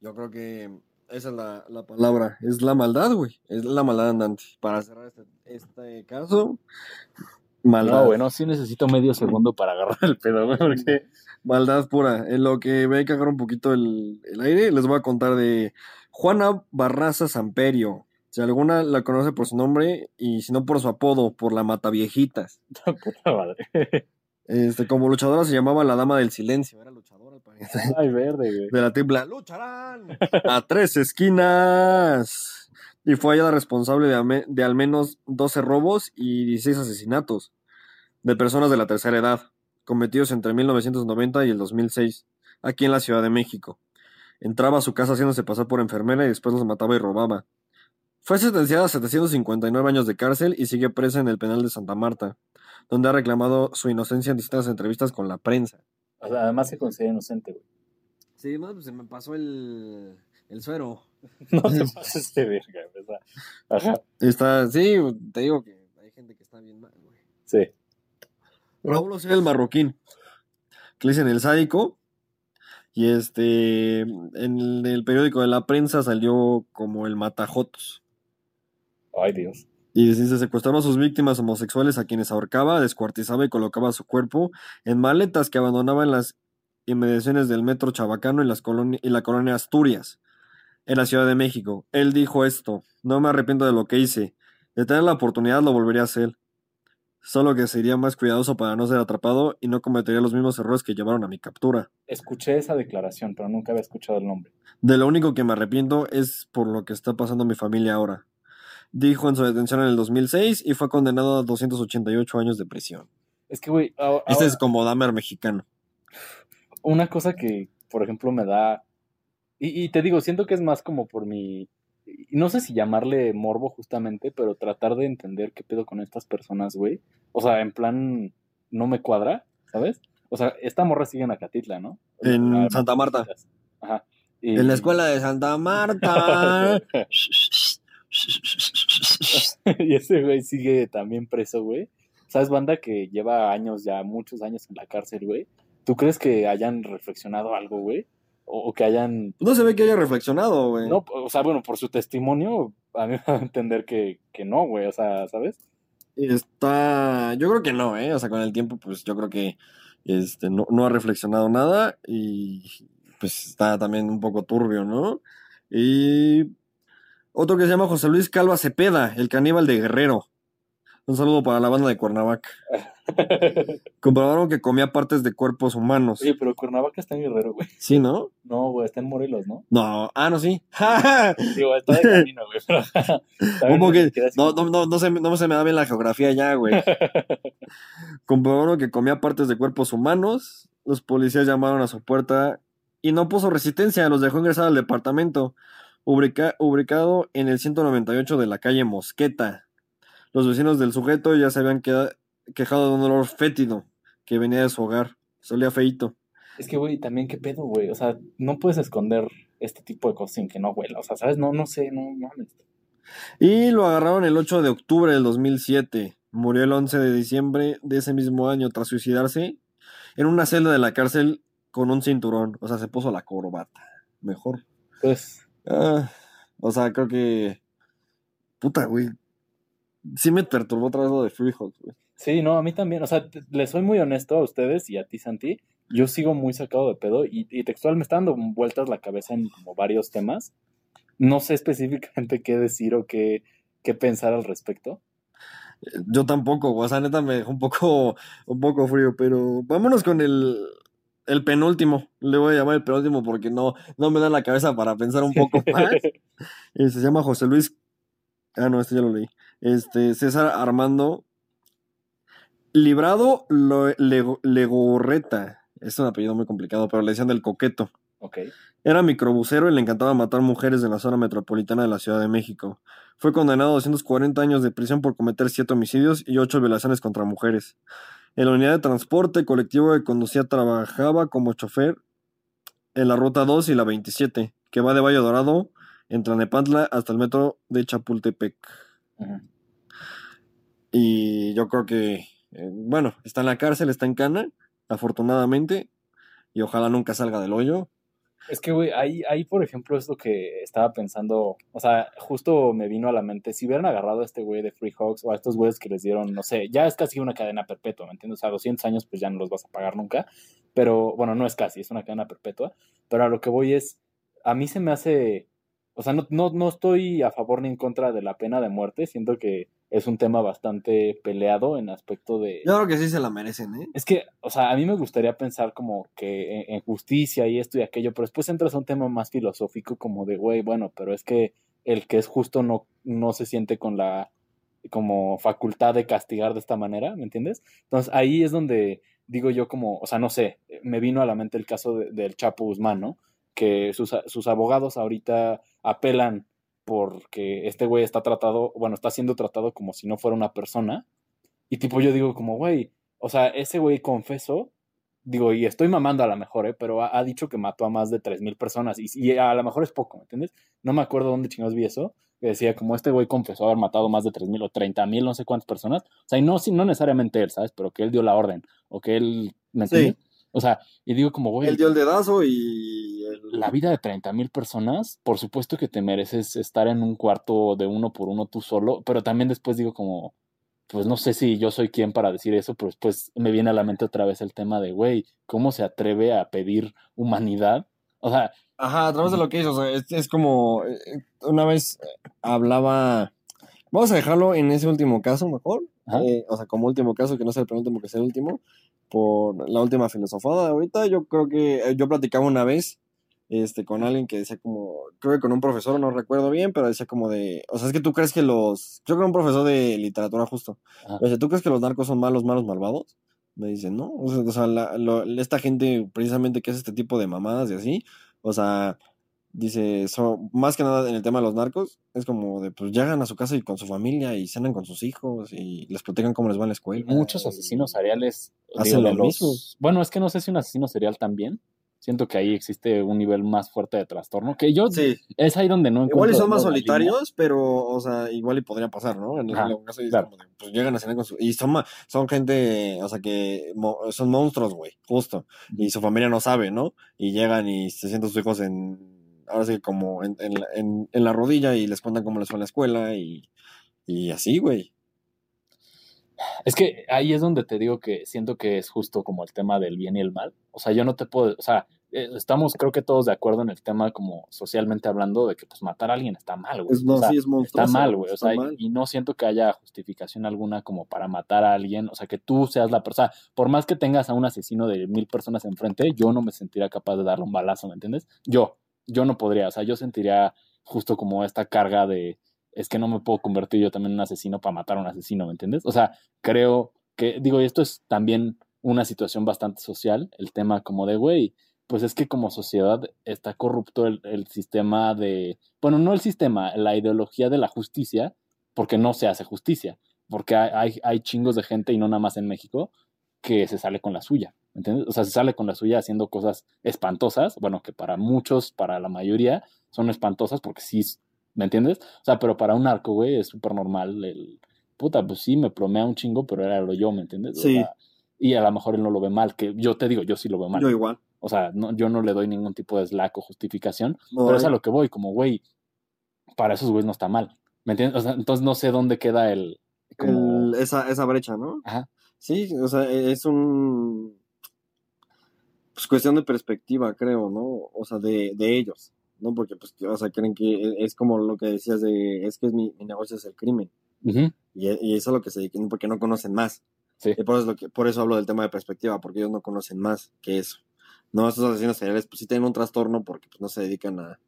Yo creo que esa es la, la palabra. Es la maldad, güey. Es la maldad andante. Para cerrar este, este caso, maldad. No, bueno, sí necesito medio segundo para agarrar el pedo, güey, porque Maldad pura. En lo que ve que agarrar un poquito el, el aire, les voy a contar de Juana Barraza Samperio. Si alguna la conoce por su nombre y si no por su apodo, por la Mataviejitas. <laughs> puta madre. Este, como luchadora se llamaba la Dama del Silencio. Era luchadora, al parecer. <laughs> Ay, verde, güey. de la tripla lucharán a tres esquinas y fue hallada responsable de, de al menos 12 robos y 16 asesinatos de personas de la tercera edad cometidos entre 1990 y el 2006 aquí en la Ciudad de México. Entraba a su casa haciéndose pasar por enfermera y después los mataba y robaba. Fue sentenciada a 759 años de cárcel y sigue presa en el penal de Santa Marta, donde ha reclamado su inocencia en distintas entrevistas con la prensa. O sea, además se considera inocente, güey. Sí, no, pues se me pasó el, el suero. <laughs> <laughs> No te pases de verga, ¿verdad? Ajá. Está, sí, te digo que hay gente que está bien mal, güey. Sí. Raúl Osea el marroquín, que le dicen el sádico. Y este, en el periódico de la prensa salió como el matajotos. Ay, Dios. Y dice, secuestraba a sus víctimas homosexuales a quienes ahorcaba, descuartizaba y colocaba su cuerpo en maletas que abandonaba en las inmediaciones del metro Chabacano y, las y la colonia Asturias, en la Ciudad de México. Él dijo esto, no me arrepiento de lo que hice, de tener la oportunidad lo volvería a hacer. solo que sería más cuidadoso para no ser atrapado y no cometería los mismos errores que llevaron a mi captura. Escuché esa declaración, pero nunca había escuchado el nombre. De lo único que me arrepiento es por lo que está pasando mi familia ahora. Dijo en su detención en el 2006 y fue condenado a 288 años de prisión. Es que, güey, Este es como Dahmer mexicano. una cosa que, por ejemplo, me da. Y, y te digo, siento que es más como por mi. No sé si llamarle morbo justamente, pero tratar de entender qué pedo con estas personas, güey. O sea, en plan, no me cuadra, ¿sabes? O sea, esta morra sigue en Acatitla, ¿no? En La- Santa Marta. Ajá. Y- En la escuela de Santa Marta. <laughs> <laughs> y ese güey sigue también preso, güey. ¿Sabes, banda que lleva años ya, muchos años en la cárcel, güey? ¿Tú crees que hayan reflexionado algo, güey? O, o que hayan... No se ve que haya reflexionado, güey. No, o sea, bueno, por su testimonio, a mí <laughs> me va a entender que, que no, güey. O sea, ¿sabes? Está. Yo creo que no, ¿eh? O sea, con el tiempo, pues yo creo que este, no, no ha reflexionado nada y pues está también un poco turbio, ¿no? Y otro que se llama José Luis Calva Cepeda, el caníbal de Guerrero. Un saludo para la banda de Cuernavaca. <laughs> Comprobaron que comía partes de cuerpos humanos. Oye, pero Cuernavaca está en Guerrero, güey. ¿Sí, no? No, güey, está en Morelos, ¿no? No, ah, no, sí. <laughs> Digo, está de camino, güey. pero- también ¿Cómo ni que? No, no, no, no, se, no se me da bien la geografía ya, güey. <laughs> Comprobaron que comía partes de cuerpos humanos. Los policías llamaron a su puerta y no puso resistencia. Los dejó ingresar al departamento, ubica- ubicado en el 198 de la calle Mosqueta. Los vecinos del sujeto ya se habían queda- quejado de un olor fétido que venía de su hogar. Solía feito. Es que, güey, también qué pedo, güey. O sea, no puedes esconder este tipo de cosas sin que no huela. O sea, ¿sabes? No, no sé, no mames. Y lo agarraron el 8 de octubre del 2007. Murió el 11 de diciembre de ese mismo año tras suicidarse en una celda de la cárcel con un cinturón. O sea, se puso la corbata. Mejor. Pues, Ah, o sea, creo que. Puta, güey. Sí me perturbó otra vez lo de Freehawks, güey. sí, no, a mí también. O sea, te- les soy muy honesto a ustedes y a ti, Santi. Yo sigo muy sacado de pedo y, y textual me está dando vueltas la cabeza en como varios temas. No sé específicamente qué decir o qué, qué pensar al respecto. Yo tampoco, güey. O sea, neta me dejó un poco, un poco frío, pero vámonos con el, el penúltimo. Le voy a llamar el penúltimo porque no, no me da la cabeza para pensar un poco <laughs> más. Eh, se llama José Luis. Ah, no, este ya lo leí. Este, César Armando Librado Lo- Lego- Legorreta. Es un apellido muy complicado, pero le decían del coqueto. ok. Era microbusero y le encantaba matar mujeres en la zona metropolitana de la Ciudad de México. Fue condenado a 240 años de prisión por cometer 7 homicidios y 8 violaciones contra mujeres. En la unidad de transporte colectivo que conducía trabajaba como chofer en la ruta 2 y la 27, que va de Valle Dorado, en Tlanepantla, hasta el metro de Chapultepec. Y yo creo que, eh, bueno, está en la cárcel, está en cana, afortunadamente, y ojalá nunca salga del hoyo. Es que, güey, ahí, ahí, por ejemplo, es lo que estaba pensando. O sea, justo me vino a la mente. Si hubieran agarrado a este güey de Free Hawks o a estos güeyes que les dieron, no sé, ya es casi una cadena perpetua, ¿me entiendes? O sea, 200 años, pues ya no los vas a pagar nunca. Pero, bueno, no es casi, es una cadena perpetua. Pero a lo que voy es, a mí se me hace. O sea, no, no, no estoy a favor ni en contra de la pena de muerte. Siento que es un tema bastante peleado en aspecto de. Yo creo que sí se la merecen, ¿eh? Es que, o sea, a mí me gustaría pensar como que en, justicia y esto y aquello, pero después entras a un tema más filosófico como de, güey, bueno, pero es que el que es justo no, no se siente con la como facultad de castigar de esta manera, ¿me entiendes? Entonces ahí es donde digo yo como, o sea, no sé, me vino a la mente el caso de- del Chapo Guzmán, ¿no? Que sus, sus abogados ahorita apelan porque este güey está tratado, bueno, está siendo tratado como si no fuera una persona. Y tipo yo digo como, güey, o sea, ese güey confesó, digo, y estoy mamando a lo mejor, ¿eh? pero ha, ha dicho que mató a más de 3.000 personas y, y a lo mejor es poco, ¿me entiendes? No me acuerdo dónde chingados vi eso, que decía como este güey confesó haber matado más de 3.000 o 30.000, no sé cuántas personas. O sea, y no, sí, no necesariamente él, ¿sabes? Pero que él dio la orden o que él, ¿me Sí. O sea, y digo como, güey, Él dio el dedazo y. el- la vida de 30 mil personas, por supuesto que te mereces estar en un cuarto de uno por uno tú solo, pero también después digo como, pues no sé si yo soy quien para decir eso, pero después me viene a la mente otra vez el tema de, güey, ¿cómo se atreve a pedir humanidad? O sea, Ajá, a través de lo que hizo. O sea, es, es como. eh, Una vez eh, hablaba Vamos a dejarlo en ese último caso mejor. Eh, o sea, como último caso, que no sea el penúltimo, que sea el último. Por la última filosofada de ahorita. Yo creo que eh, yo platicaba una vez este, con alguien que decía como, creo que con un profesor, no recuerdo bien, pero decía como de, o sea, es que tú crees que los, yo creo que un profesor de literatura justo, o sea, ¿tú crees que los narcos son malos, malos, malvados? Me dice, no, o sea, o sea, la- lo- esta gente precisamente que hace este tipo de mamadas y así, o sea, dice, so- más que nada en el tema de los narcos, es como de, pues llegan a su casa y con su familia y cenan con sus hijos y les platican cómo les va en la escuela. Muchos asesinos seriales. Hacen digo, de lo los- mismo. Bueno, es que no sé si un asesino serial también. Siento que ahí existe un nivel más fuerte de trastorno. Que yo. Sí, Es ahí donde no igual y encuentro son más línea. solitarios, pero, o sea, igual y podría pasar, ¿no? En Ajá, el caso es claro. como de, pues llegan a cenar con su... Y son, son gente, o sea, que mo- son monstruos, güey, justo. Y su familia no sabe, ¿no? Y llegan y se sientan sus hijos en... Ahora sí, como en, en, la- en, en la rodilla y les cuentan cómo les fue en la escuela y, y así, güey. Es que ahí es donde te digo que siento que es justo como el tema del bien y el mal. O sea, yo no te puedo, o sea, eh, estamos creo que todos de acuerdo en el tema como socialmente hablando de que pues matar a alguien está mal, güey. No, O sea, sí, es está mal, güey. O sea, mal. y no siento que haya justificación alguna como para matar a alguien. O sea, que tú seas la persona. Por más que tengas a un asesino de mil personas enfrente, yo no me sentiría capaz de darle un balazo, ¿me entiendes? Yo, yo no podría. O sea, yo sentiría justo como esta carga de es que no me puedo convertir yo también en un asesino para matar a un asesino, ¿me entiendes? O sea, creo que, digo, esto es también una situación bastante social, el tema como de, güey, pues es que como sociedad está corrupto el, el sistema de, bueno, no el sistema, la ideología de la justicia, porque no se hace justicia, porque hay, hay, hay chingos de gente, y no nada más en México, que se sale con la suya, ¿me entiendes? O sea, se sale con la suya haciendo cosas espantosas, bueno, que para muchos, para la mayoría, son espantosas porque sí, ¿me entiendes? O sea, pero para un narco, güey, es súper normal el, puta, pues sí, me plomea un chingo, pero era lo yo, ¿me entiendes? O Sí. sea, y a lo mejor él no lo ve mal, que yo te digo, yo sí lo veo mal. Yo igual. O sea, no, yo no le doy ningún tipo de slack o justificación, No, pero es a lo que voy, como, güey, para esos güeyes no está mal. ¿Me entiendes? O sea, entonces no sé dónde queda el... Como, el- esa, esa brecha, ¿no? Ajá. Sí, o sea, e- es un. Pues cuestión de perspectiva, creo, ¿no? O sea, de, de ellos, ¿no? Porque, pues, o sea, creen que e- es como lo que decías de. Es que es mi, mi negocio es el crimen. Y, e- y eso es lo que se dedican, porque no conocen más. Sí. Y por eso, es lo que, por eso hablo del tema de perspectiva, porque ellos no conocen más que eso. No, estos asesinos seriales, pues sí tienen un trastorno porque pues, no se dedican a,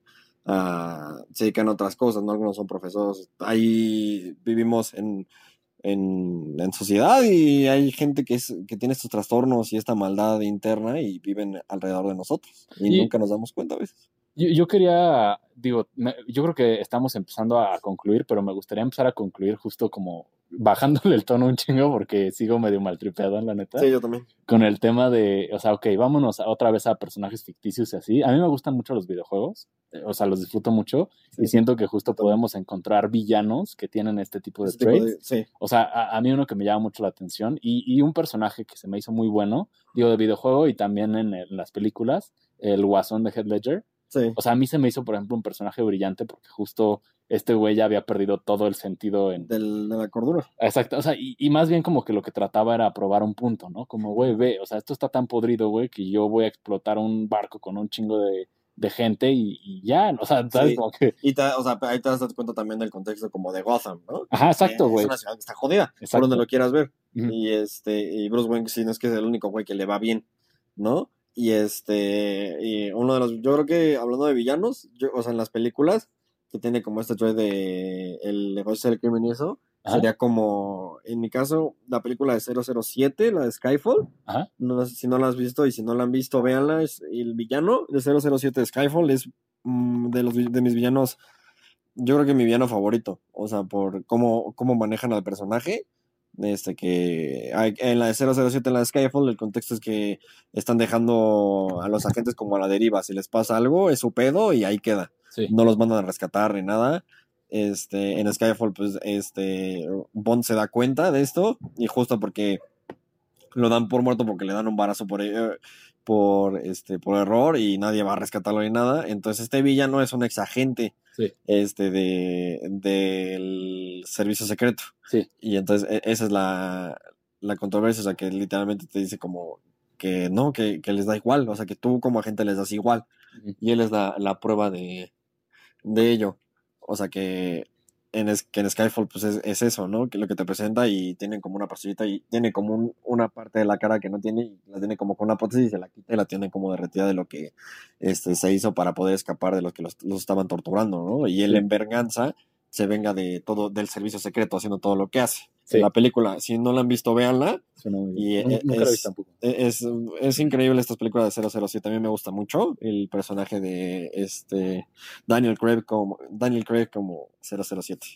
a- Se dedican a otras cosas, ¿no? Algunos son profesores. Ahí vivimos en, en, en sociedad y hay gente que, es, que tiene estos trastornos y esta maldad interna y viven alrededor de nosotros. Y, Y- nunca nos damos cuenta a veces. Yo, yo quería, digo, me- yo creo que estamos empezando a concluir, pero me gustaría empezar a concluir justo como bajándole el tono un chingo porque sigo medio maltripeado, la neta. Sí, yo también. con el tema de, o sea, ok, vámonos a- otra vez a personajes ficticios y así. A mí me gustan mucho los videojuegos, eh, o sea, los disfruto mucho y siento que justo podemos encontrar villanos que tienen este tipo de tipo traits. de- sí. O sea, a, a mí uno que me llama mucho la atención y, y un personaje que se me hizo muy bueno, digo, de videojuego y también en, en las películas, el Guasón de Heath Ledger. Sí. O sea, a mí se me hizo, por ejemplo, un personaje brillante porque justo este güey ya había perdido todo el sentido en, Del, de la cordura. Exacto, o sea, y, y más bien como que lo que trataba era probar un punto, ¿no? Como, güey, ve, o sea, esto está tan podrido, güey, que yo voy a explotar un barco con un chingo de, de gente y, y ya, o sea, ¿sabes? Sí. Como que, Y te- o sea, ahí te das cuenta también del contexto como de Gotham, ¿no? ajá, exacto, Eh, güey. Es una ciudad que está jodida, Exacto. por donde lo quieras ver. Y este, y Bruce Wayne sí no es que es el único güey que le va bien, ¿no? Y este, y uno de los, yo creo que hablando de villanos, yo, o sea, en las películas, que tiene como este trait de el negocio del crimen y eso, Ajá. sería como, en mi caso, la película de 007, la de Skyfall. Ajá. No sé si no la has visto y si no la han visto, véanla. Es, el villano de 007 de Skyfall es mm, de, los, de mis villanos, yo creo que mi villano favorito. O sea, por cómo, cómo manejan al personaje. Este que hay- en la de 007, en la de Skyfall, el contexto es que están dejando a los agentes como a la deriva. Si les pasa algo, es su pedo y ahí queda Sí. no los mandan a rescatar ni nada. Este, en Skyfall, pues, este, Bond se da cuenta de esto y justo porque lo dan por muerto porque le dan un barazo por, eh, por, este, por error y nadie va a rescatarlo ni nada. Entonces, este villano es un exagente Sí. este, de, del servicio secreto. Sí. Y entonces, e- esa es la, la controversia, o sea, que literalmente te dice como que no, que, que les da igual, o sea, que tú como agente les das igual y él es la, la prueba de, de ello. O sea que en, es- que en Skyfall pues es, es eso, ¿no? Que lo que te presenta y tiene como una pastillita y tiene como un- una parte de la cara que no tiene y la tiene como con una prótesis y se la quita y la tiene como derretida de lo que este, se hizo para poder escapar de los que los, los estaban torturando, ¿no? Y él en venganza se venga de todo, del servicio secreto haciendo todo lo que hace. Sí. La película, si no la han visto, véanla. Y, Nunca tampoco. E- Es, es increíble estas películas de 007. A mí me gusta mucho el personaje de este Daniel Craig como Daniel Craig como 007.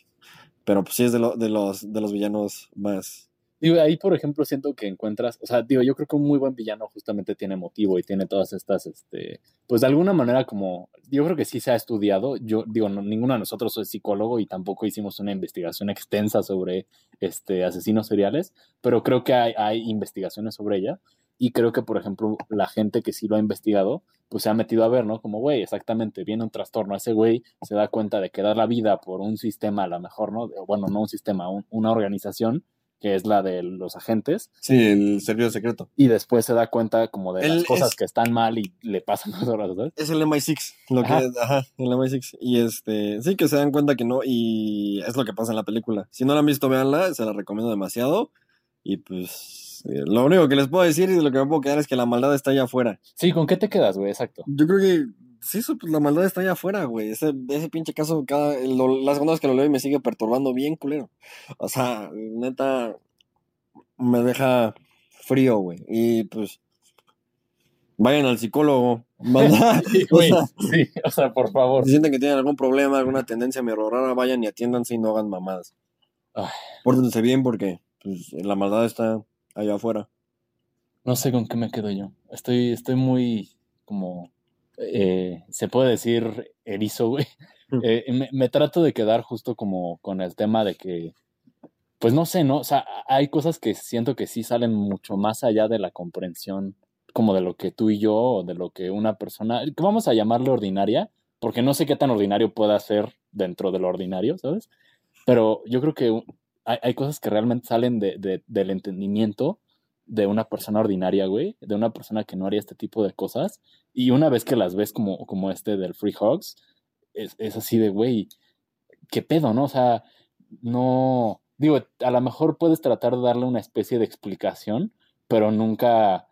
Pero pues sí es de, lo- de los de los villanos más. Digo, ahí, por ejemplo, siento que encuentras, o sea, digo, yo creo que un muy buen villano justamente tiene motivo y tiene todas estas, este, pues de alguna manera como, yo creo que sí se ha estudiado, yo digo, no- ninguno de nosotros es psicólogo y tampoco hicimos una investigación extensa sobre, este, asesinos seriales, pero creo que hay, hay investigaciones sobre ella y creo que, por ejemplo, la gente que sí lo ha investigado, pues se ha metido a ver, ¿no? Como, güey, exactamente, viene un trastorno, ese güey se da cuenta de que dar la vida por un sistema, a lo mejor, ¿no? Bueno, no un sistema, un- una organización, que es la de los agentes, Sí, el servicio secreto. y después se da cuenta como de las cosas es- que están mal y le pasan <laughs> cosas, ¿sabes? Es el MI6, lo que Ajá. es, ajá, el MI6 y este, sí que se dan cuenta que no y es lo que pasa en la película. Si no la han visto, véanla, se la recomiendo demasiado y pues eh, lo único que les puedo decir y de lo que me puedo quedar es que la maldad está allá afuera. Sí, ¿con qué te quedas, güey? Exacto. Yo creo que sí, pues la maldad está allá afuera, güey. Ese, ese pinche caso, cada, lo- las segundas que lo leo y me sigue perturbando bien culero. O sea, neta, me deja frío, güey. Y pues, vayan al psicólogo. <laughs> Sí, O güey, sea, sí, o sea, por favor. si sienten que tienen algún problema, alguna tendencia medio rara, vayan y atiéndanse y no hagan mamadas. Ay. Pórtense bien porque pues, la maldad está allá afuera. No sé con qué me quedo yo. Estoy, estoy muy como, eh, se puede decir erizo, güey. Eh, me, me trato de quedar justo como con el tema de que, pues no sé, ¿no? O sea, hay cosas que siento que sí salen mucho más allá de la comprensión como de lo que tú y yo o de lo que una persona, que vamos a llamarle ordinaria, porque no sé qué tan ordinario pueda ser dentro de lo ordinario, ¿sabes? Pero yo creo que hay, hay cosas que realmente salen de, de- del entendimiento de una persona ordinaria, güey, de una persona que no haría este tipo de cosas. Y una vez que las ves como, como este del Free Hugs, es, es así de, güey, ¿qué pedo, no? O sea, no, digo, a lo mejor puedes tratar de darle una especie de explicación, pero nunca,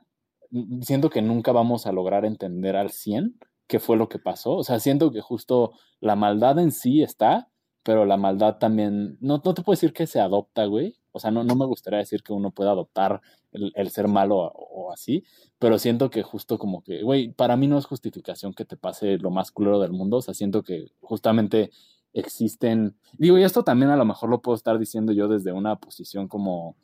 siento que nunca vamos a lograr entender al 100 qué fue lo que pasó. O sea, siento que justo la maldad en sí está, pero la maldad también, no, no te puedo decir que se adopta, güey. O sea, no, no me gustaría decir que uno puede adoptar el, el ser malo o, o así, pero siento que justo como que, güey, para mí no es justificación que te pase lo más culero del mundo. O sea, siento que justamente existen, digo, y esto también a lo mejor lo puedo estar diciendo yo desde una posición como,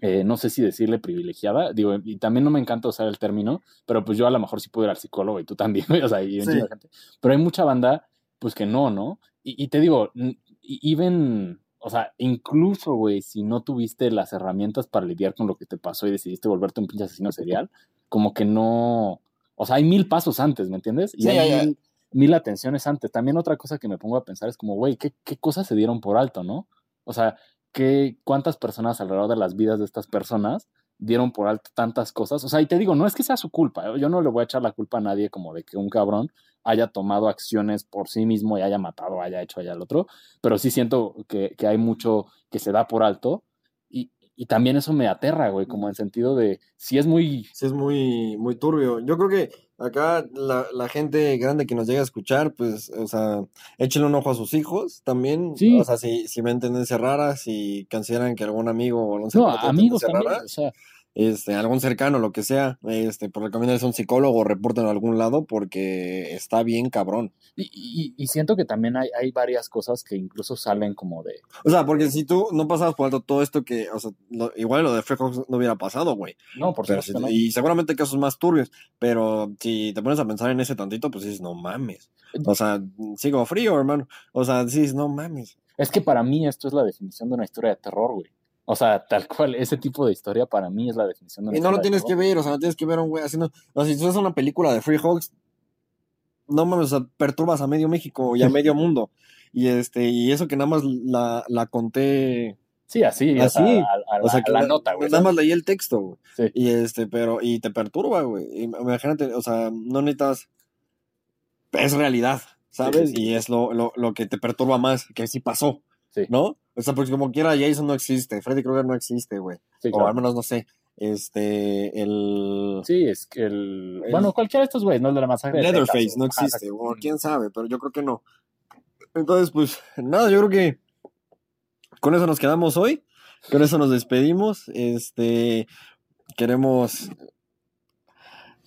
eh, no sé si decirle privilegiada, digo, y también no me encanta usar el término, pero pues yo a lo mejor sí puedo ir al psicólogo y tú también, <laughs> o sea, y Sí. gente. Pero hay mucha banda, pues que no, ¿no? Y, y te digo, even, o sea, incluso, güey, si no tuviste las herramientas para lidiar con lo que te pasó y decidiste volverte un pinche asesino serial, como que no, o sea, hay mil pasos antes, ¿me entiendes? Y Sí, hay hay- hay- mil, mil atenciones antes. También otra cosa que me pongo a pensar es como, güey, ¿qué, qué cosas se dieron por alto, no? O sea, ¿qué, ¿cuántas personas alrededor de las vidas de estas personas dieron por alto tantas cosas? O sea, y te digo, no es que sea su culpa, ¿eh? yo no le voy a echar la culpa a nadie como de que un cabrón haya tomado acciones por sí mismo y haya matado, haya hecho allá el otro, pero sí siento que, que hay mucho que se da por alto y, y también eso me aterra, güey, como en sentido de, si es muy... Sí, es muy, muy turbio. Yo creo que acá la, la gente grande que nos llega a escuchar, pues, o sea, échenle un ojo a sus hijos también. Sí. O sea, si, si ven tendencias raras, si consideran que algún amigo o No, cercano tiene amigos también, rara, o sea, este, algún cercano, lo que sea, este, por recomendarles a un psicólogo o reporten a algún lado porque está bien cabrón. y, y- y siento que también hay, hay varias cosas que incluso salen como de... O sea, porque si tú no pasabas por alto todo esto que, o sea, lo- igual lo de Hawks no hubiera pasado, güey. No, por supuesto si- que no. Y seguramente casos más turbios, pero si te pones a pensar en ese tantito, pues dices, no mames. O sea, sigo frío, hermano. O sea, dices, no mames. Es que para mí esto es la definición de una historia de terror, güey. O sea, tal cual, ese tipo de historia para mí es la definición de Y no lo tienes que ver, o sea, no tienes que ver a un güey haciendo. O sea, si tú ves una película de Free Hawks, no mames, o sea, perturbas a medio México y a <laughs> medio mundo. Y este, y eso que nada más la, la conté. Sí, así, Así, a, O sea, que la nota, güey. Nada más leí el texto, güey. Sí. Y este, pero, y te perturba, güey. Imagínate, o sea, no necesitas. Es realidad, ¿sabes? Sí, sí, sí. Y es lo, lo, lo que te perturba más, que sí pasó. Sí. ¿no? O sea, pues como quiera, Jason no existe, Freddy Krueger no existe, güey. Sí, O al menos, no sé, este, el... Sí, es que el... El- Bueno, cualquiera de estos güeyes, no el de la masacre. Leatherface no o- existe, Ajá, o quién sabe, pero yo creo que no. Entonces, pues, nada, yo creo que con eso nos quedamos hoy, con eso nos despedimos, este, queremos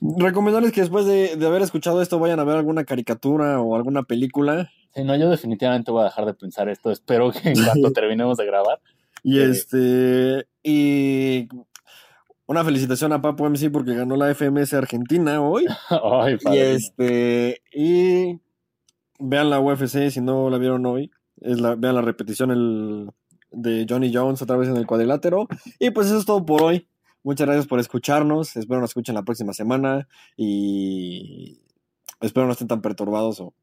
recomendarles que después de, de haber escuchado esto vayan a ver alguna caricatura o alguna película Sí, no, yo definitivamente voy a dejar de pensar esto. Espero que en cuanto <laughs> terminemos de grabar. y Eh. este, y una felicitación a Papo MC porque ganó la FMS Argentina hoy. <laughs> Ay, Y este, y vean la UFC si no la vieron hoy. Es la, vean la repetición el, de Johnny Jones otra vez en el cuadrilátero. Y pues eso es todo por hoy. Muchas gracias por escucharnos. Espero nos escuchen la próxima semana. Y espero no estén tan perturbados o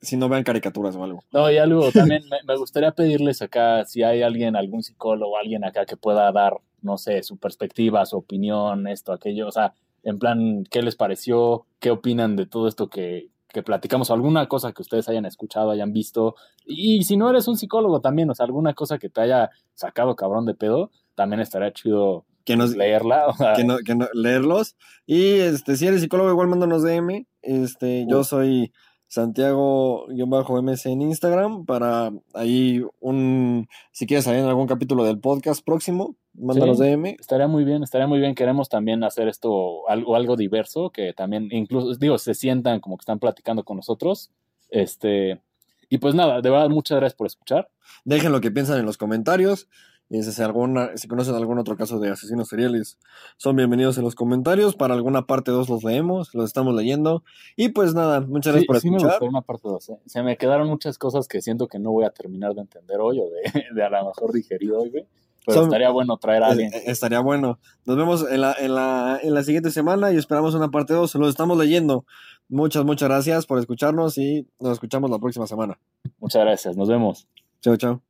si no vean caricaturas o algo. No, y algo también me, me gustaría pedirles acá si hay alguien, algún psicólogo, alguien acá que pueda dar, no sé, su perspectiva, su opinión, esto, aquello, o sea, en plan, ¿qué les pareció? ¿Qué opinan de todo esto que, que platicamos? Alguna cosa que ustedes hayan escuchado, hayan visto. Y si no eres un psicólogo también, o sea, alguna cosa que te haya sacado cabrón de pedo, también estaría chido Que nos, leerla. o sea, que no, que no- leerlos. Y este, si eres psicólogo, igual mándanos DM. Este, yo soy Santiago-MS en Instagram para ahí un, si quieres salir en algún capítulo del podcast próximo, mándanos Sí. DM. Estaría muy bien, estaría muy bien. Queremos también hacer esto algo, algo diverso, que también incluso, digo, se sientan como que están platicando con nosotros. Este, y pues nada, de verdad, muchas gracias por escuchar. Dejen lo que piensan en los comentarios. Y si, alguna, si conocen algún otro caso de asesinos seriales, son bienvenidos en los comentarios. Para alguna parte 2 los leemos, los estamos leyendo. Y pues nada, muchas gracias Sí, por sí me escuchar. gustó una parte 2. Se me quedaron muchas cosas que siento que no voy a terminar de entender hoy o de, <laughs> de a lo mejor digerir hoy, güey. Pero Son- estaría bueno traer a Eh, alguien. eh, Estaría bueno. Nos vemos en la, en, la, en la siguiente semana y esperamos una parte 2. Los estamos leyendo. Muchas, muchas gracias por escucharnos y nos escuchamos la próxima semana. Muchas gracias, nos vemos. Chao, chao.